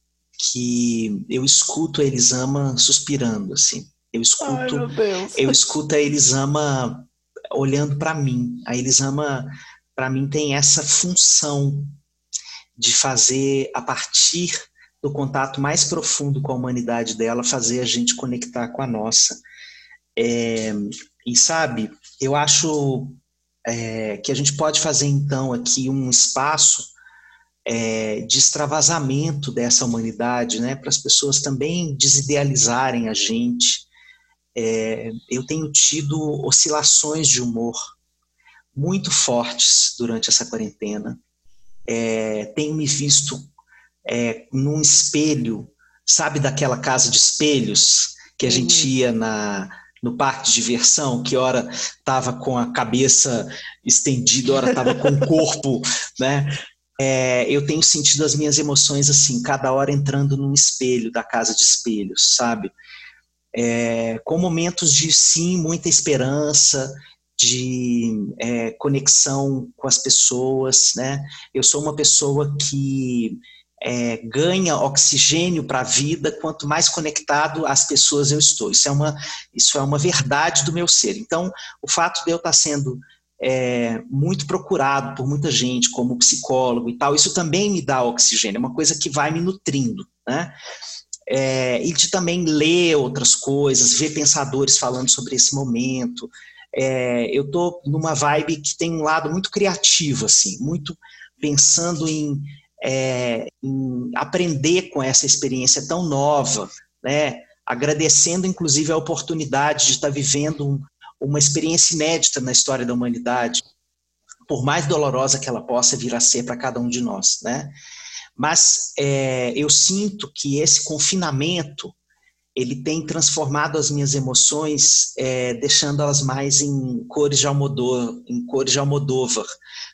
que eu escuto a Elisama suspirando assim. Eu escuto,
Ai,
eu escuto a Elisama olhando para mim. A Elisama para mim tem essa função de fazer a partir do contato mais profundo com a humanidade dela, fazer a gente conectar com a nossa. É, e sabe, eu acho é, que a gente pode fazer então aqui um espaço é, de extravasamento dessa humanidade, né, para as pessoas também desidealizarem a gente. É, eu tenho tido oscilações de humor muito fortes durante essa quarentena. É, tenho me visto é, num espelho, sabe daquela casa de espelhos que a uhum. gente ia na, no parque de diversão, que hora estava com a cabeça estendida, hora estava com o corpo, né? É, eu tenho sentido as minhas emoções assim, cada hora entrando num espelho da casa de espelhos, sabe? É, com momentos de sim, muita esperança, de é, conexão com as pessoas, né? Eu sou uma pessoa que é, ganha oxigênio para a vida quanto mais conectado às pessoas eu estou. Isso é uma, isso é uma verdade do meu ser. Então, o fato de eu estar sendo é, muito procurado por muita gente, como psicólogo e tal, isso também me dá oxigênio, é uma coisa que vai me nutrindo, né? É, e de também ler outras coisas, ver pensadores falando sobre esse momento. É, eu estou numa vibe que tem um lado muito criativo, assim, muito pensando em, é, em aprender com essa experiência tão nova, né? agradecendo inclusive a oportunidade de estar vivendo um, uma experiência inédita na história da humanidade, por mais dolorosa que ela possa vir a ser para cada um de nós, né? Mas é, eu sinto que esse confinamento ele tem transformado as minhas emoções, é, deixando-elas mais em cores de Almodóvar, em cores de Almodóvar,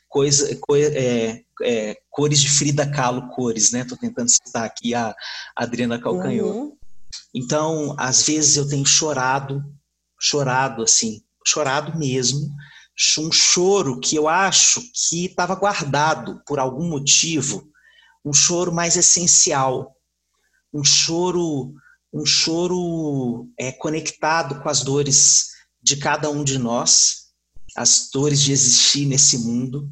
coisa, co, é, é, cores de Frida Kahlo, cores, né? Estou tentando citar aqui a Adriana Calcanhoto. Uhum. Então, às vezes eu tenho chorado chorado assim, chorado mesmo, um choro que eu acho que estava guardado por algum motivo, um choro mais essencial, um choro, um choro é, conectado com as dores de cada um de nós, as dores de existir nesse mundo,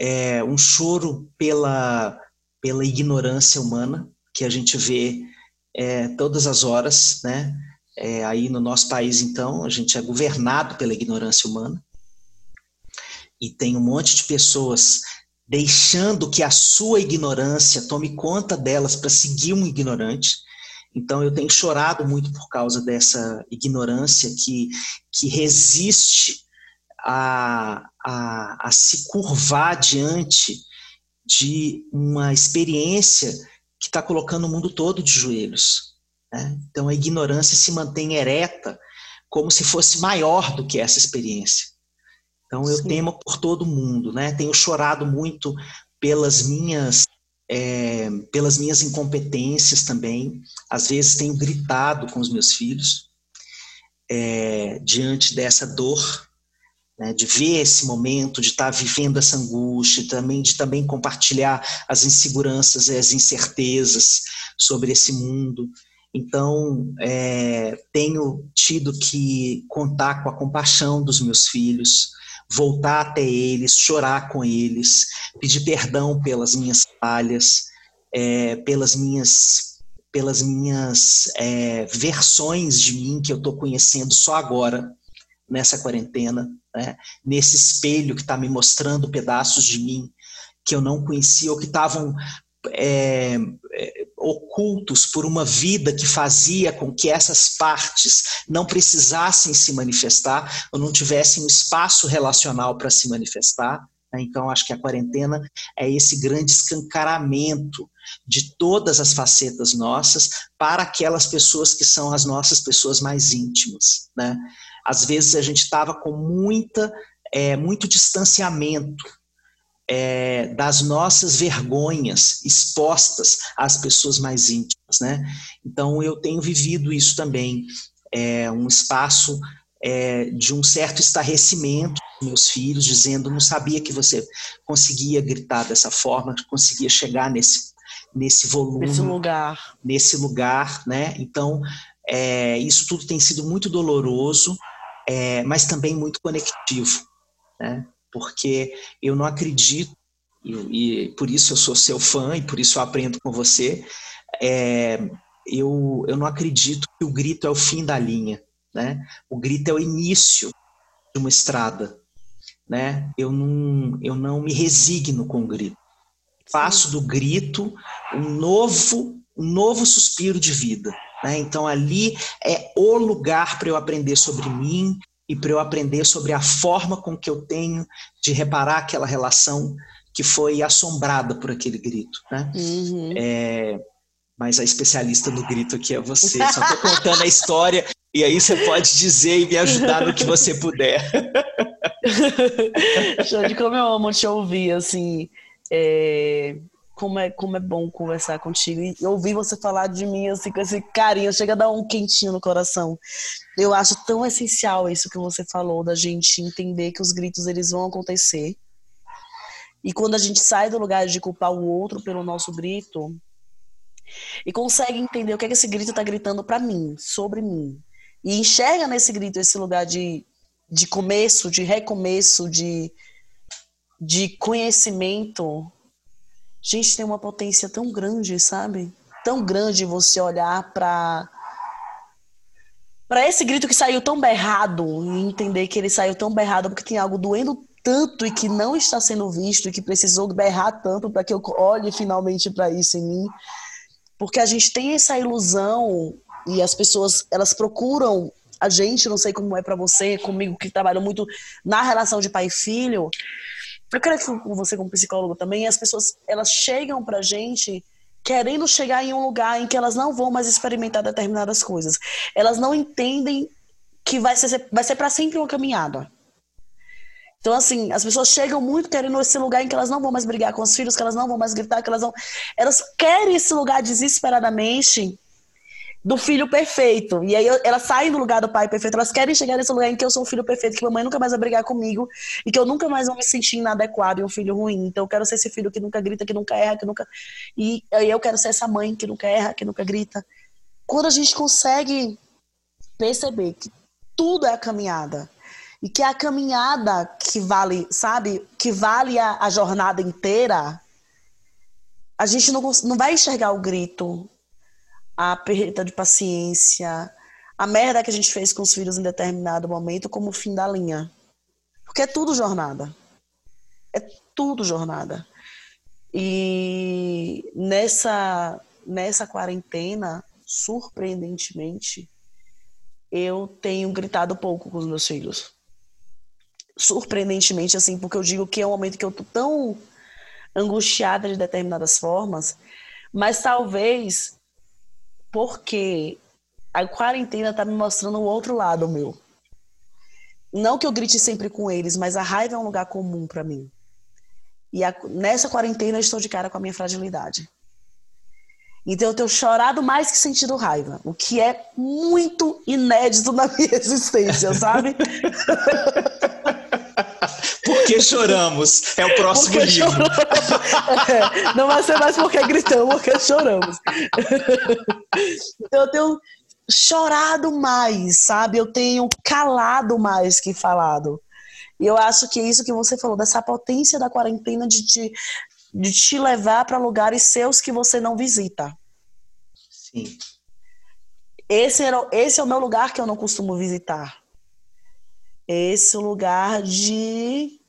é, um choro pela pela ignorância humana que a gente vê é, todas as horas, né? É, aí no nosso país, então, a gente é governado pela ignorância humana e tem um monte de pessoas deixando que a sua ignorância tome conta delas para seguir um ignorante. Então, eu tenho chorado muito por causa dessa ignorância que, que resiste a, a, a se curvar diante de uma experiência que está colocando o mundo todo de joelhos. Né? Então a ignorância se mantém ereta como se fosse maior do que essa experiência. Então eu Sim. temo por todo mundo, né? Tenho chorado muito pelas minhas é, pelas minhas incompetências também. Às vezes tenho gritado com os meus filhos é, diante dessa dor, né, de ver esse momento, de estar vivendo essa angústia, também de também compartilhar as inseguranças e as incertezas sobre esse mundo. Então, é, tenho tido que contar com a compaixão dos meus filhos, voltar até eles, chorar com eles, pedir perdão pelas minhas falhas, é, pelas minhas pelas minhas é, versões de mim que eu estou conhecendo só agora nessa quarentena, né? nesse espelho que está me mostrando pedaços de mim que eu não conhecia ou que estavam é, é, ocultos por uma vida que fazia com que essas partes não precisassem se manifestar ou não tivessem um espaço relacional para se manifestar. Né? Então, acho que a quarentena é esse grande escancaramento de todas as facetas nossas para aquelas pessoas que são as nossas pessoas mais íntimas. Né? Às vezes a gente estava com muita, é, muito distanciamento é, das nossas vergonhas expostas às pessoas mais íntimas, né? Então eu tenho vivido isso também, é, um espaço é, de um certo estarrecimento meus filhos, dizendo não sabia que você conseguia gritar dessa forma, conseguia chegar nesse nesse volume,
nesse lugar,
nesse lugar, né? Então é, isso tudo tem sido muito doloroso, é, mas também muito conectivo, né? porque eu não acredito, e, e, por isso eu sou seu fã e por isso eu aprendo com você, é, eu, eu não acredito que o grito é o fim da linha, né? O grito é o início de uma estrada, né? Eu não, eu não me resigno com o grito. Faço do grito um novo, um novo suspiro de vida. Né? Então ali é o lugar para eu aprender sobre mim, e para eu aprender sobre a forma com que eu tenho de reparar aquela relação que foi assombrada por aquele grito, né? Uhum. É, mas a especialista do grito aqui é você. Só estou contando a história e aí você pode dizer e me ajudar no que você puder.
de como eu amo te ouvir, assim. É, como é, como é bom conversar contigo e ouvir você falar de mim assim, com esse carinho, chega a dar um quentinho no coração. Eu acho tão essencial isso que você falou, da gente entender que os gritos eles vão acontecer. E quando a gente sai do lugar de culpar o outro pelo nosso grito e consegue entender o que, é que esse grito está gritando para mim, sobre mim, e enxerga nesse grito esse lugar de de começo, de recomeço, de, de conhecimento, gente, tem uma potência tão grande, sabe? Tão grande você olhar para para esse grito que saiu tão berrado e entender que ele saiu tão berrado porque tem algo doendo tanto e que não está sendo visto e que precisou berrar tanto para que eu olhe finalmente para isso em mim. Porque a gente tem essa ilusão e as pessoas elas procuram a gente, não sei como é para você, comigo que trabalho muito na relação de pai e filho. Eu quero que você como psicólogo também, as pessoas elas chegam pra gente querendo chegar em um lugar em que elas não vão mais experimentar determinadas coisas. Elas não entendem que vai ser vai ser para sempre uma caminhada. Então, assim, as pessoas chegam muito querendo esse lugar em que elas não vão mais brigar com os filhos, que elas não vão mais gritar, que elas não. Elas querem esse lugar desesperadamente do filho perfeito. E aí elas saem do lugar do pai perfeito, elas querem chegar nesse lugar em que eu sou o filho perfeito, que mamãe nunca mais vai brigar comigo e que eu nunca mais vou me sentir inadequado e um filho ruim. Então eu quero ser esse filho que nunca grita, que nunca erra, que nunca. E eu quero ser essa mãe que nunca erra, que nunca grita. Quando a gente consegue perceber que tudo é a caminhada e que é a caminhada que vale, sabe, que vale a, a jornada inteira, a gente não, não vai enxergar o grito, a perda de paciência, a merda que a gente fez com os filhos em determinado momento como fim da linha. Porque é tudo jornada. É tudo jornada. E nessa, nessa quarentena, surpreendentemente, eu tenho gritado pouco com os meus filhos. Surpreendentemente, assim, porque eu digo que é um momento que eu tô tão angustiada de determinadas formas, mas talvez porque a quarentena tá me mostrando o outro lado meu. Não que eu grite sempre com eles, mas a raiva é um lugar comum para mim. E a, nessa quarentena eu estou de cara com a minha fragilidade. Então eu tenho chorado mais que sentido raiva, o que é muito inédito na minha existência, sabe?
Porque choramos. É o próximo porque livro.
É, não vai ser mais porque gritamos, porque choramos. Então, eu tenho chorado mais, sabe? Eu tenho calado mais que falado. E eu acho que é isso que você falou, dessa potência da quarentena de te, de te levar para lugares seus que você não visita.
Sim.
Esse, era, esse é o meu lugar que eu não costumo visitar. Esse lugar de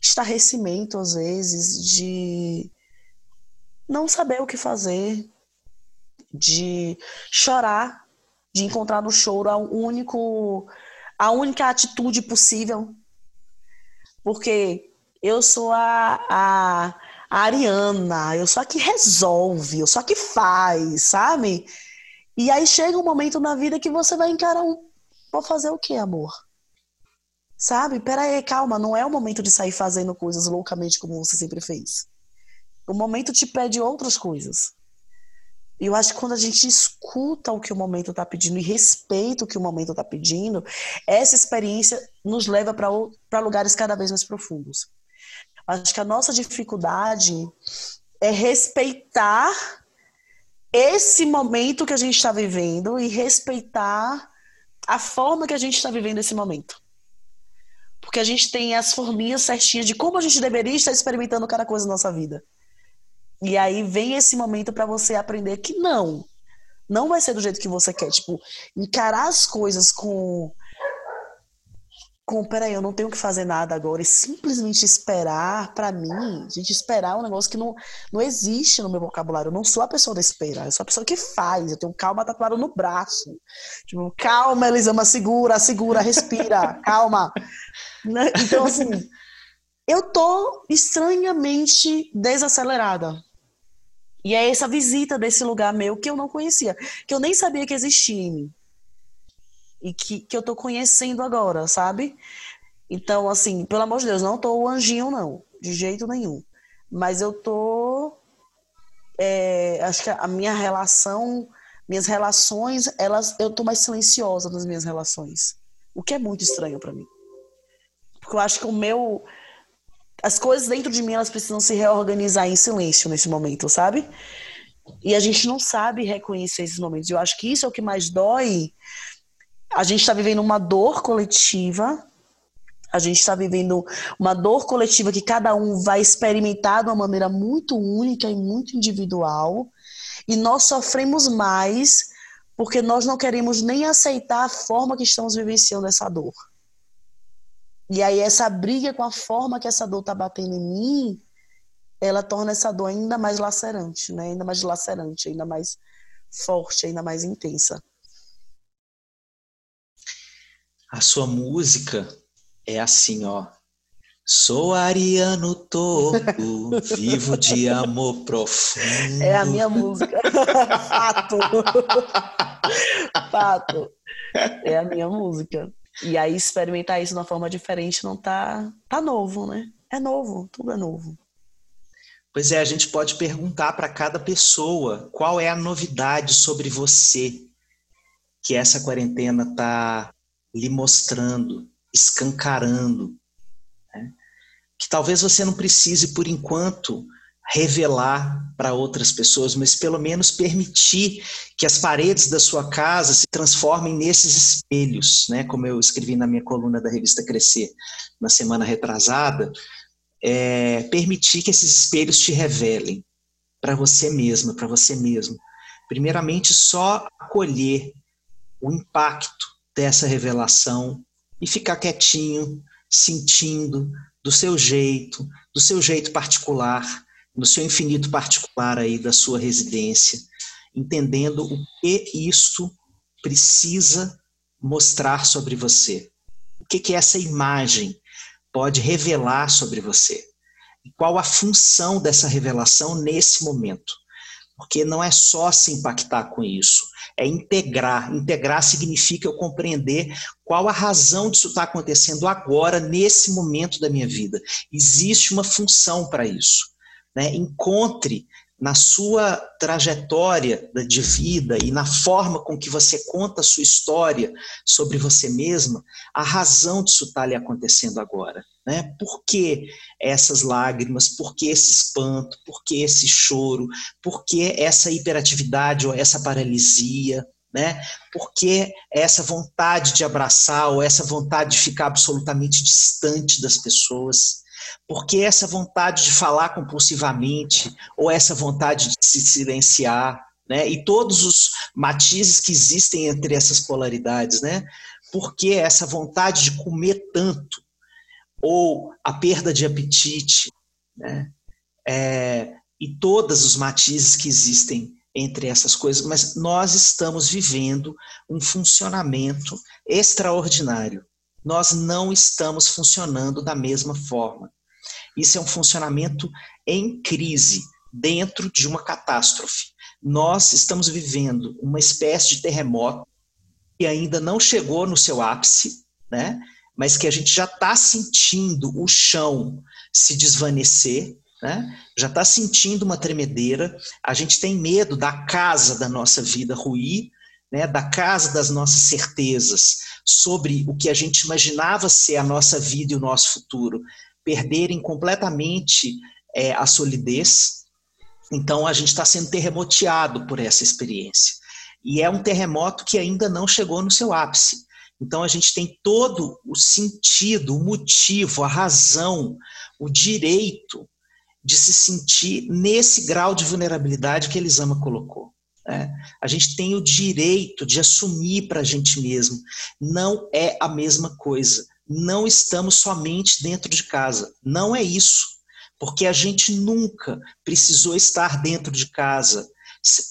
estarrecimento, às vezes, de não saber o que fazer, de chorar, de encontrar no choro a, único, a única atitude possível. Porque eu sou a, a, a Ariana, eu sou a que resolve, eu sou a que faz, sabe? E aí chega um momento na vida que você vai encarar um. Vou fazer o que, amor? Sabe? Pera aí, calma, não é o momento de sair fazendo coisas loucamente como você sempre fez. O momento te pede outras coisas. E eu acho que quando a gente escuta o que o momento está pedindo e respeita o que o momento está pedindo, essa experiência nos leva para lugares cada vez mais profundos. Acho que a nossa dificuldade é respeitar esse momento que a gente está vivendo e respeitar a forma que a gente está vivendo esse momento porque a gente tem as forminhas certinhas de como a gente deveria estar experimentando cada coisa na nossa vida. E aí vem esse momento para você aprender que não, não vai ser do jeito que você quer. Tipo, encarar as coisas com com, peraí, eu não tenho que fazer nada agora, e simplesmente esperar, para mim, a gente esperar é um negócio que não, não existe no meu vocabulário. Eu não sou a pessoa da espera, eu sou a pessoa que faz. Eu tenho calma tatuado no braço. Tipo, calma, Elisama, segura, segura, respira, calma. Né? Então, assim, eu tô estranhamente desacelerada. E é essa visita desse lugar meu que eu não conhecia, que eu nem sabia que existia em mim e que, que eu tô conhecendo agora, sabe? Então, assim, pelo amor de Deus, não tô o anjinho, não, de jeito nenhum. Mas eu tô. É, acho que a minha relação, minhas relações, elas, eu tô mais silenciosa nas minhas relações. O que é muito estranho para mim. Porque eu acho que o meu. As coisas dentro de mim, elas precisam se reorganizar em silêncio nesse momento, sabe? E a gente não sabe reconhecer esses momentos. Eu acho que isso é o que mais dói a gente está vivendo uma dor coletiva A gente está vivendo uma dor coletiva que cada um vai experimentar de uma maneira muito única e muito individual. E nós sofremos mais porque nós não queremos nem aceitar a forma que estamos vivenciando essa dor. E aí essa briga com a forma que essa dor está batendo em mim, ela torna essa dor ainda mais lacerante, né? Ainda mais lacerante, ainda mais forte, ainda mais intensa.
A sua música é assim, ó. Sou ariano todo, vivo de amor profundo.
É a minha música. Fato. Fato. É a minha música. E aí experimentar isso de uma forma diferente não tá tá novo, né? É novo, tudo é novo.
Pois é, a gente pode perguntar para cada pessoa qual é a novidade sobre você que essa quarentena tá lhe mostrando, escancarando que talvez você não precise, por enquanto, revelar para outras pessoas, mas pelo menos permitir que as paredes da sua casa se transformem nesses espelhos, né? Como eu escrevi na minha coluna da revista Crescer na semana retrasada, é, permitir que esses espelhos te revelem para você mesma, para você mesmo. Primeiramente, só acolher o impacto dessa revelação e ficar quietinho, sentindo, do seu jeito, do seu jeito particular, do seu infinito particular aí da sua residência, entendendo o que isso precisa mostrar sobre você. O que que essa imagem pode revelar sobre você? E qual a função dessa revelação nesse momento? Porque não é só se impactar com isso, é integrar. Integrar significa eu compreender qual a razão disso está acontecendo agora, nesse momento da minha vida. Existe uma função para isso. Né? Encontre na sua trajetória de vida e na forma com que você conta a sua história sobre você mesma, a razão disso está lhe acontecendo agora. Né? Por que essas lágrimas? Por que esse espanto? Por que esse choro? Por que essa hiperatividade ou essa paralisia? Né? Por que essa vontade de abraçar ou essa vontade de ficar absolutamente distante das pessoas? Porque essa vontade de falar compulsivamente, ou essa vontade de se silenciar, né? E todos os matizes que existem entre essas polaridades, né? Porque essa vontade de comer tanto, ou a perda de apetite, né? É, e todos os matizes que existem entre essas coisas, mas nós estamos vivendo um funcionamento extraordinário nós não estamos funcionando da mesma forma. Isso é um funcionamento em crise, dentro de uma catástrofe. Nós estamos vivendo uma espécie de terremoto que ainda não chegou no seu ápice, né? mas que a gente já está sentindo o chão se desvanecer, né? já está sentindo uma tremedeira, a gente tem medo da casa da nossa vida ruir, né, da casa das nossas certezas, sobre o que a gente imaginava ser a nossa vida e o nosso futuro, perderem completamente é, a solidez. Então, a gente está sendo terremoteado por essa experiência. E é um terremoto que ainda não chegou no seu ápice. Então, a gente tem todo o sentido, o motivo, a razão, o direito de se sentir nesse grau de vulnerabilidade que Elisama colocou. É, a gente tem o direito de assumir para a gente mesmo. Não é a mesma coisa. Não estamos somente dentro de casa. Não é isso. Porque a gente nunca precisou estar dentro de casa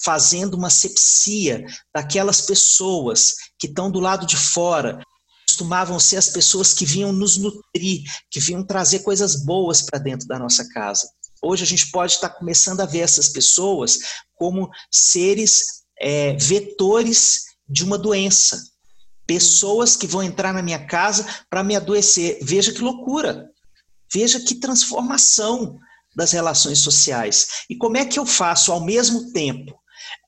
fazendo uma sepsia daquelas pessoas que estão do lado de fora, costumavam ser as pessoas que vinham nos nutrir, que vinham trazer coisas boas para dentro da nossa casa. Hoje a gente pode estar começando a ver essas pessoas como seres é, vetores de uma doença. Pessoas que vão entrar na minha casa para me adoecer. Veja que loucura. Veja que transformação das relações sociais. E como é que eu faço ao mesmo tempo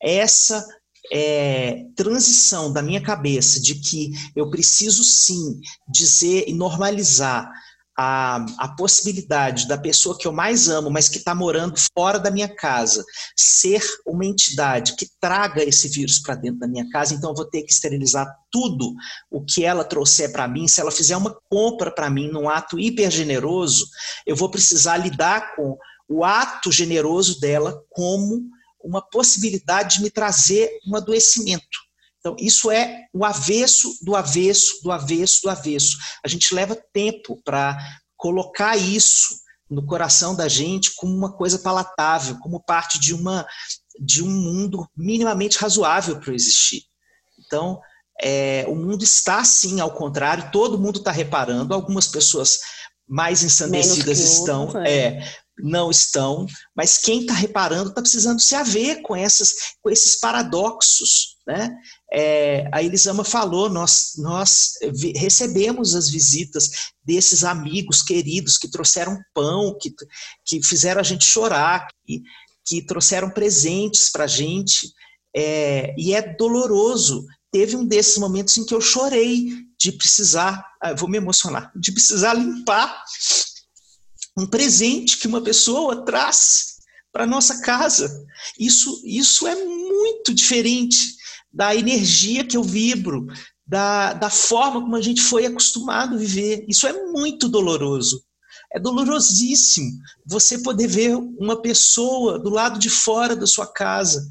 essa é, transição da minha cabeça de que eu preciso sim dizer e normalizar a, a possibilidade da pessoa que eu mais amo, mas que está morando fora da minha casa, ser uma entidade que traga esse vírus para dentro da minha casa, então eu vou ter que esterilizar tudo o que ela trouxer para mim. Se ela fizer uma compra para mim num ato hiper generoso, eu vou precisar lidar com o ato generoso dela como uma possibilidade de me trazer um adoecimento. Então, isso é o avesso do avesso, do avesso, do avesso. A gente leva tempo para colocar isso no coração da gente como uma coisa palatável, como parte de, uma, de um mundo minimamente razoável para existir. Então, é, o mundo está sim ao contrário, todo mundo está reparando, algumas pessoas mais ensandecidas estão, é. é, não estão, mas quem está reparando está precisando se haver com, essas, com esses paradoxos. Né? É, a Elisama falou, nós, nós recebemos as visitas desses amigos queridos que trouxeram pão, que, que fizeram a gente chorar, que, que trouxeram presentes para a gente, é, e é doloroso. Teve um desses momentos em que eu chorei de precisar, ah, vou me emocionar, de precisar limpar um presente que uma pessoa traz para nossa casa. Isso, isso é muito diferente da energia que eu vibro, da, da forma como a gente foi acostumado a viver. Isso é muito doloroso. É dolorosíssimo você poder ver uma pessoa do lado de fora da sua casa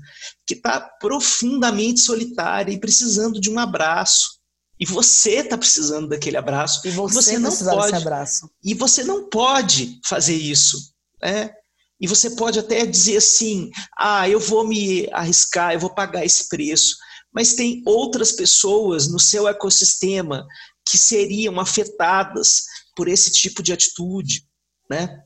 que está profundamente solitária e precisando de um abraço. E você está precisando daquele abraço.
E você, você não pode. Abraço.
E você não pode fazer isso. Né? E você pode até dizer assim: ah, eu vou me arriscar, eu vou pagar esse preço. Mas tem outras pessoas no seu ecossistema que seriam afetadas por esse tipo de atitude, né?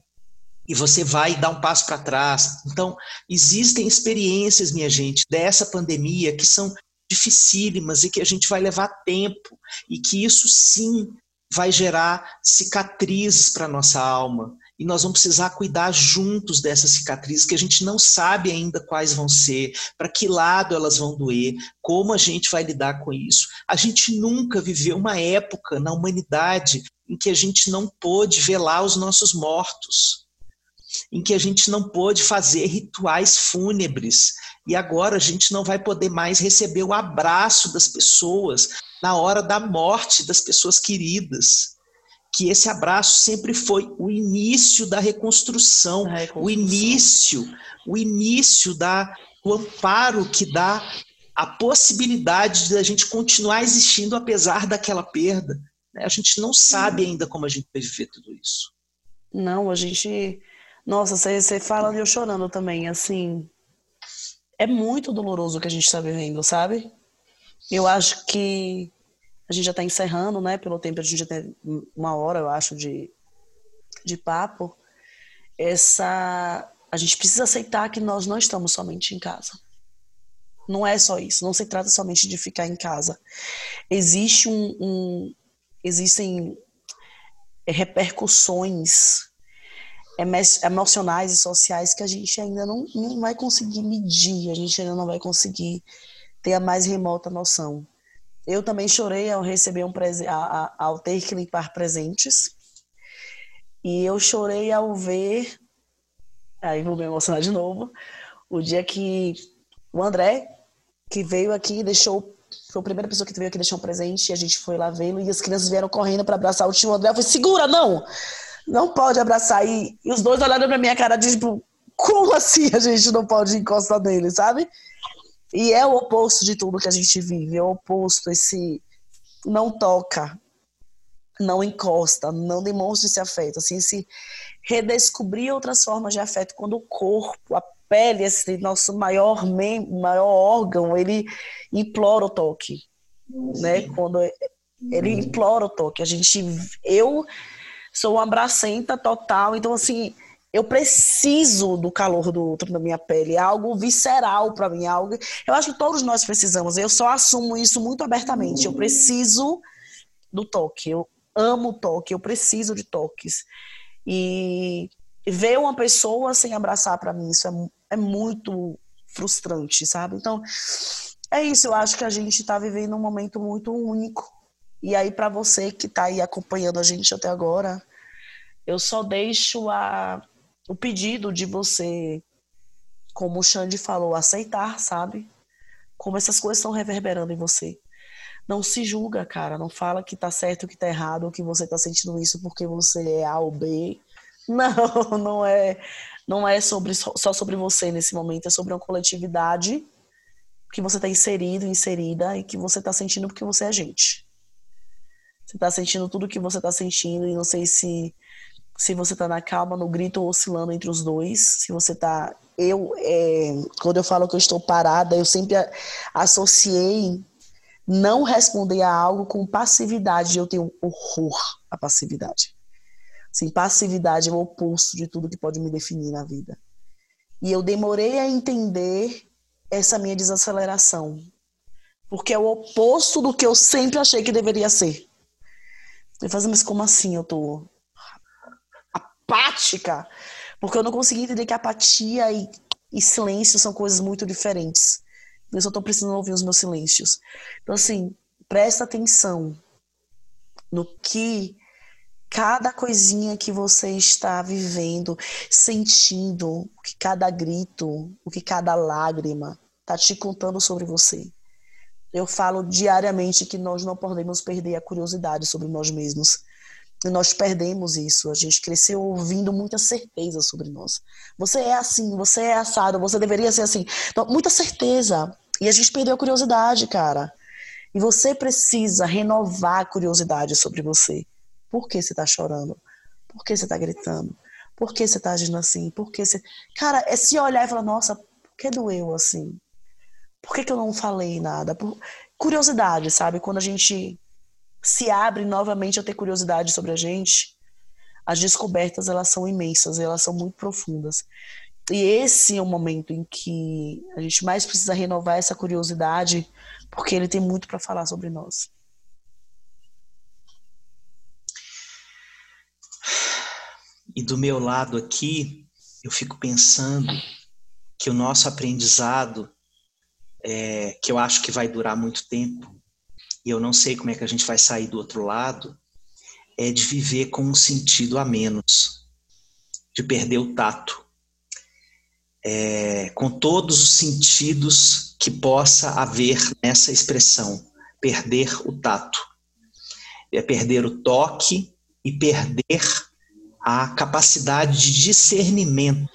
E você vai dar um passo para trás. Então, existem experiências, minha gente, dessa pandemia que são dificílimas e que a gente vai levar tempo e que isso sim vai gerar cicatrizes para nossa alma e nós vamos precisar cuidar juntos dessas cicatrizes que a gente não sabe ainda quais vão ser, para que lado elas vão doer, como a gente vai lidar com isso. A gente nunca viveu uma época na humanidade em que a gente não pôde velar os nossos mortos, em que a gente não pôde fazer rituais fúnebres, e agora a gente não vai poder mais receber o abraço das pessoas na hora da morte das pessoas queridas. Que esse abraço sempre foi o início da reconstrução, reconstrução. o início, o início da o amparo que dá a possibilidade de a gente continuar existindo apesar daquela perda. Né? A gente não sabe uhum. ainda como a gente vai viver tudo isso.
Não, a gente. Nossa, você, você fala e eu chorando também, assim é muito doloroso o que a gente está vivendo, sabe? Eu acho que a gente já está encerrando, né? Pelo tempo, a gente já tem uma hora, eu acho, de, de papo. Essa. A gente precisa aceitar que nós não estamos somente em casa. Não é só isso. Não se trata somente de ficar em casa. Existe um, um existem repercussões emocionais e sociais que a gente ainda não, não vai conseguir medir, a gente ainda não vai conseguir ter a mais remota noção. Eu também chorei ao receber um presente, ao ter que limpar presentes. E eu chorei ao ver, aí vou me emocionar de novo, o dia que o André, que veio aqui, deixou, foi a primeira pessoa que veio aqui deixar um presente, e a gente foi lá vê-lo, e as crianças vieram correndo para abraçar o tio André. Eu falei, segura, não! não pode abraçar. E, e os dois olhando pra minha cara, tipo, como assim a gente não pode encostar nele, sabe? E é o oposto de tudo que a gente vive, é o oposto, esse não toca, não encosta, não demonstra esse afeto, assim, se redescobrir outras formas de afeto quando o corpo, a pele, esse nosso maior mem maior órgão, ele implora o toque, né? Quando ele implora o toque, a gente eu sou uma abracenta total. Então, assim, eu preciso do calor do outro na minha pele. É algo visceral para mim. É algo... Eu acho que todos nós precisamos. Eu só assumo isso muito abertamente. Eu preciso do toque. Eu amo toque. Eu preciso de toques. E ver uma pessoa sem abraçar para mim, isso é, é muito frustrante, sabe? Então, é isso. Eu acho que a gente está vivendo um momento muito único e aí, para você que está aí acompanhando a gente até agora, Eu só deixo a, o pedido de você, como o Xande falou, aceitar, sabe? Como essas coisas estão reverberando em você. Não se julga, cara. Não fala que tá certo, que tá errado, ou que você tá sentindo isso porque você é A ou B. Não, não é. Não é sobre, só sobre você nesse momento, é sobre uma coletividade que você está inserido, inserida e que você está sentindo porque você é gente. Você está sentindo tudo que você está sentindo e não sei se se você está na calma, no grito ou oscilando entre os dois, se você está eu é, quando eu falo que eu estou parada, eu sempre associei não responder a algo com passividade. Eu tenho horror à passividade. Sim, passividade é o oposto de tudo que pode me definir na vida. E eu demorei a entender essa minha desaceleração. Porque é o oposto do que eu sempre achei que deveria ser. Eu falei, mas como assim eu tô apática? Porque eu não consegui entender que apatia e, e silêncio são coisas muito diferentes. Eu só tô precisando ouvir os meus silêncios. Então, assim, presta atenção no que cada coisinha que você está vivendo, sentindo, o que cada grito, o que cada lágrima está te contando sobre você. Eu falo diariamente que nós não podemos perder a curiosidade sobre nós mesmos. E nós perdemos isso. A gente cresceu ouvindo muita certeza sobre nós. Você é assim, você é assado, você deveria ser assim. Então, muita certeza. E a gente perdeu a curiosidade, cara. E você precisa renovar a curiosidade sobre você. Por que você está chorando? Por que você está gritando? Por que você está agindo assim? Por que você. Cara, é se olhar e falar, nossa, por que doeu assim? Por que, que eu não falei nada? Por... Curiosidade, sabe? Quando a gente se abre novamente a ter curiosidade sobre a gente, as descobertas elas são imensas, elas são muito profundas. E esse é o momento em que a gente mais precisa renovar essa curiosidade, porque ele tem muito para falar sobre nós.
E do meu lado aqui, eu fico pensando que o nosso aprendizado, é, que eu acho que vai durar muito tempo, e eu não sei como é que a gente vai sair do outro lado, é de viver com um sentido a menos, de perder o tato, é, com todos os sentidos que possa haver nessa expressão, perder o tato. É perder o toque e perder a capacidade de discernimento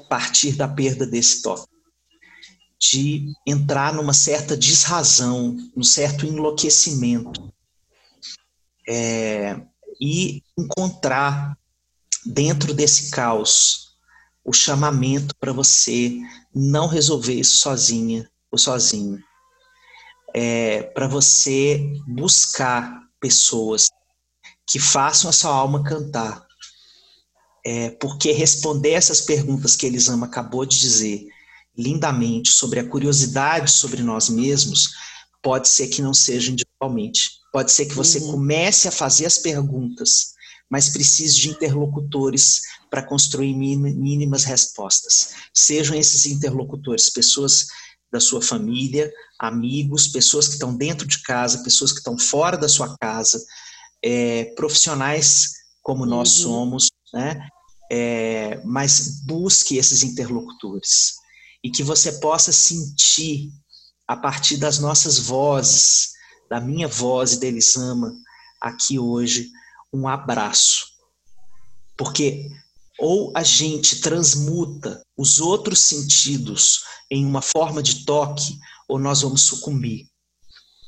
a partir da perda desse toque, de entrar numa certa desrazão, num certo enlouquecimento, é, e encontrar dentro desse caos o chamamento para você não resolver isso sozinha ou sozinho, é, para você buscar pessoas que façam a sua alma cantar. É, porque responder essas perguntas que Elisama acabou de dizer lindamente sobre a curiosidade sobre nós mesmos, pode ser que não seja individualmente. Pode ser que você uhum. comece a fazer as perguntas, mas precise de interlocutores para construir mínimas respostas. Sejam esses interlocutores pessoas da sua família, amigos, pessoas que estão dentro de casa, pessoas que estão fora da sua casa, é, profissionais como nós uhum. somos, né? É, mas busque esses interlocutores e que você possa sentir a partir das nossas vozes, da minha voz e da Elisama aqui hoje, um abraço. Porque ou a gente transmuta os outros sentidos em uma forma de toque, ou nós vamos sucumbir.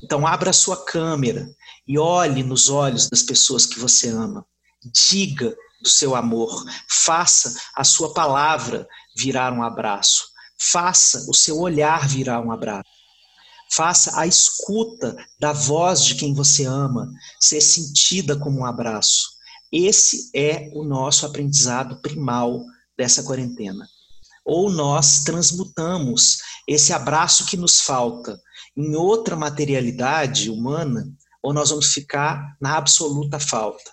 Então, abra a sua câmera e olhe nos olhos das pessoas que você ama. Diga do seu amor. Faça a sua palavra virar um abraço. Faça o seu olhar virar um abraço. Faça a escuta da voz de quem você ama ser sentida como um abraço. Esse é o nosso aprendizado primal dessa quarentena. Ou nós transmutamos esse abraço que nos falta em outra materialidade humana, ou nós vamos ficar na absoluta falta.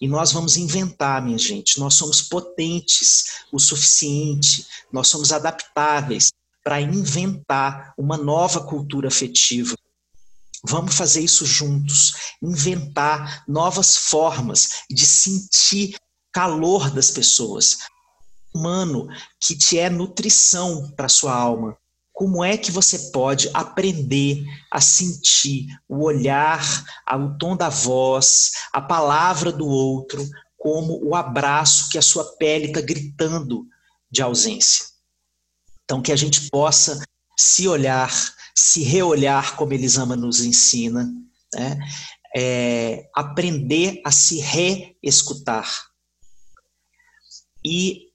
E nós vamos inventar, minha gente. Nós somos potentes o suficiente, nós somos adaptáveis para inventar uma nova cultura afetiva. Vamos fazer isso juntos, inventar novas formas de sentir calor das pessoas. Humano que te é nutrição para sua alma. Como é que você pode aprender a sentir o olhar, o tom da voz, a palavra do outro, como o abraço que a sua pele está gritando de ausência? Então, que a gente possa se olhar, se reolhar, como Elisama nos ensina, né? é, aprender a se reescutar e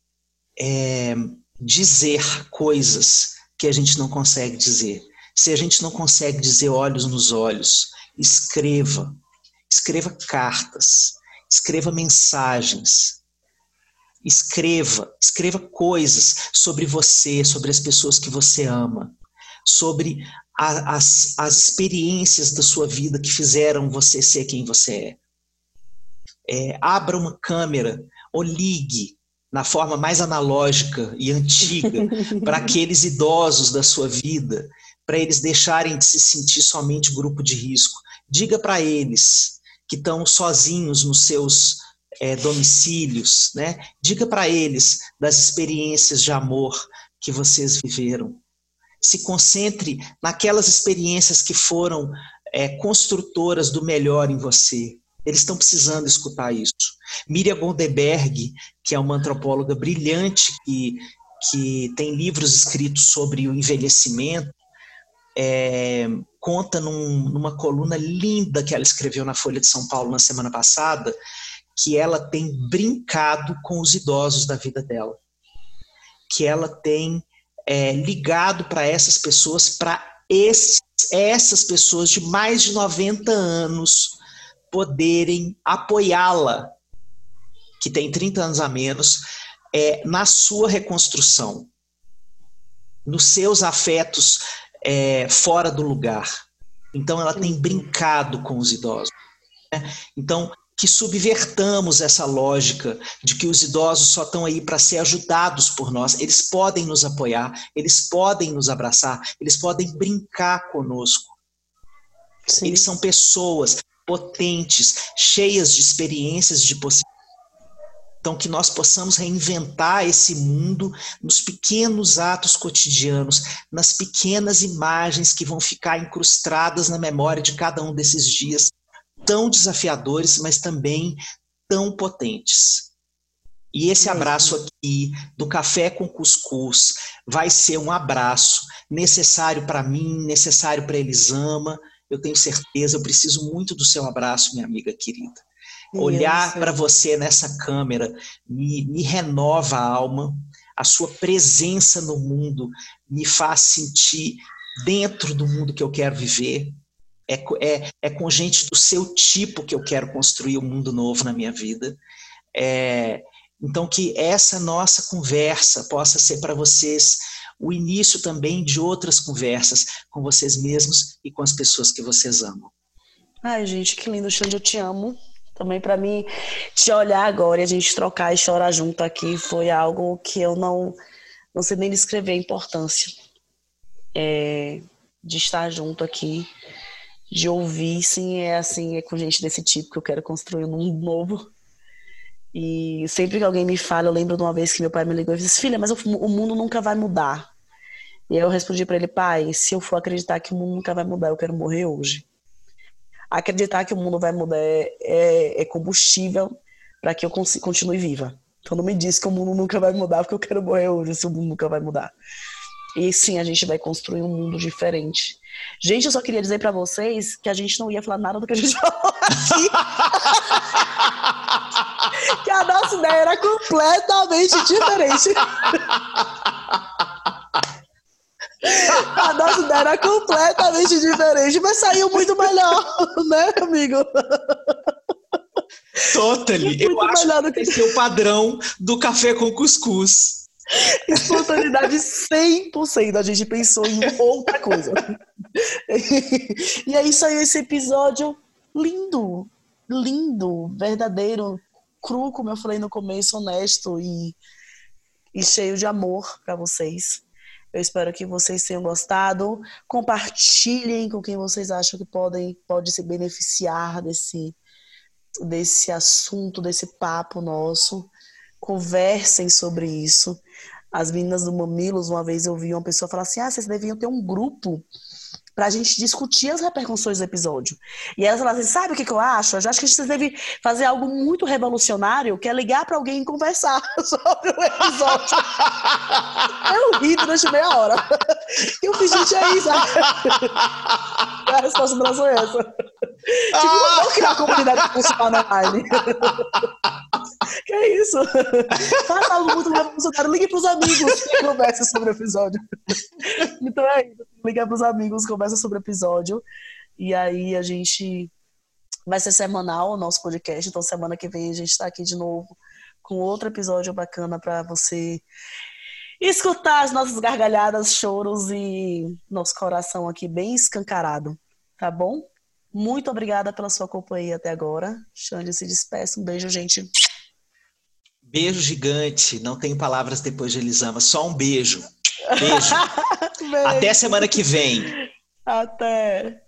é, dizer coisas que a gente não consegue dizer. Se a gente não consegue dizer olhos nos olhos, escreva, escreva cartas, escreva mensagens, escreva, escreva coisas sobre você, sobre as pessoas que você ama, sobre a, as, as experiências da sua vida que fizeram você ser quem você é. é abra uma câmera ou ligue na forma mais analógica e antiga para aqueles idosos da sua vida, para eles deixarem de se sentir somente grupo de risco. Diga para eles que estão sozinhos nos seus é, domicílios, né? Diga para eles das experiências de amor que vocês viveram. Se concentre naquelas experiências que foram é, construtoras do melhor em você. Eles estão precisando escutar isso. Miriam Goldenberg, que é uma antropóloga brilhante que, que tem livros escritos sobre o envelhecimento, é, conta num, numa coluna linda que ela escreveu na Folha de São Paulo na semana passada, que ela tem brincado com os idosos da vida dela, que ela tem é, ligado para essas pessoas, para essas pessoas de mais de 90 anos poderem apoiá-la que tem 30 anos a menos, é, na sua reconstrução, nos seus afetos é, fora do lugar. Então, ela tem brincado com os idosos. Né? Então, que subvertamos essa lógica de que os idosos só estão aí para ser ajudados por nós. Eles podem nos apoiar, eles podem nos abraçar, eles podem brincar conosco. Sim. Eles são pessoas potentes, cheias de experiências, de possibilidades então, que nós possamos reinventar esse mundo nos pequenos atos cotidianos, nas pequenas imagens que vão ficar incrustadas na memória de cada um desses dias, tão desafiadores, mas também tão potentes. E esse abraço aqui do café com cuscuz vai ser um abraço necessário para mim, necessário para Elisama. Eu tenho certeza, eu preciso muito do seu abraço, minha amiga querida. Olhar para você nessa câmera me, me renova a alma, a sua presença no mundo me faz sentir dentro do mundo que eu quero viver. É, é, é com gente do seu tipo que eu quero construir um mundo novo na minha vida. É, então, que essa nossa conversa possa ser para vocês o início também de outras conversas com vocês mesmos e com as pessoas que vocês amam.
Ai, gente, que lindo, Xande, eu te amo. Também para mim, te olhar agora e a gente trocar e chorar junto aqui foi algo que eu não, não sei nem descrever a importância é, de estar junto aqui, de ouvir, sim, é assim, é com gente desse tipo que eu quero construir um mundo novo. E sempre que alguém me fala, eu lembro de uma vez que meu pai me ligou e disse: Filha, mas o, mundo nunca vai mudar. E eu respondi para ele: Pai, se eu for acreditar que o mundo nunca vai mudar, eu quero morrer hoje acreditar que o mundo vai mudar é, é, é combustível para que eu continue viva. Então não me diz que o mundo nunca vai mudar porque eu quero morrer hoje se o mundo nunca vai mudar. E sim, a gente vai construir um mundo diferente. Gente, eu só queria dizer para vocês que a gente não ia falar nada do que a gente falou aqui. que a nossa ideia era completamente diferente. A nossa ideia era completamente diferente, mas saiu muito melhor, né, amigo?
Totally. Eu acho melhor do que esse é o padrão do café com cuscuz.
Espontaneidade 100%. A gente pensou em outra coisa. E é aí, esse episódio lindo, lindo, verdadeiro, cru, como eu falei no começo, honesto e, e cheio de amor para vocês. Eu espero que vocês tenham gostado. Compartilhem com quem vocês acham que podem, pode se beneficiar desse, desse assunto, desse papo nosso. Conversem sobre isso. As meninas do Mamilos, uma vez eu vi uma pessoa falar assim: ah, vocês deviam ter um grupo para a gente discutir as repercussões do episódio. E elas falaram assim: sabe o que, que eu acho? Eu acho que a gente deve fazer algo muito revolucionário, que é ligar para alguém e conversar sobre o episódio. eu ri durante meia hora. Eu fiz, gente, é isso. A resposta do foi essa. Tipo, vamos criar comunidade funcional online. que é isso? Faz algo muito revolucionário. Ligue pros amigos e converse sobre o episódio. Então é isso. Liga pros amigos, conversa sobre o episódio. E aí a gente vai ser semanal o nosso podcast. Então semana que vem a gente tá aqui de novo com outro episódio bacana para você escutar as nossas gargalhadas, choros e nosso coração aqui bem escancarado, tá bom? Muito obrigada pela sua companhia até agora. Xande se despeça. Um beijo, gente.
Beijo gigante. Não tem palavras depois de Elisama. Só um beijo. Beijo. beijo. Até semana que vem.
Até.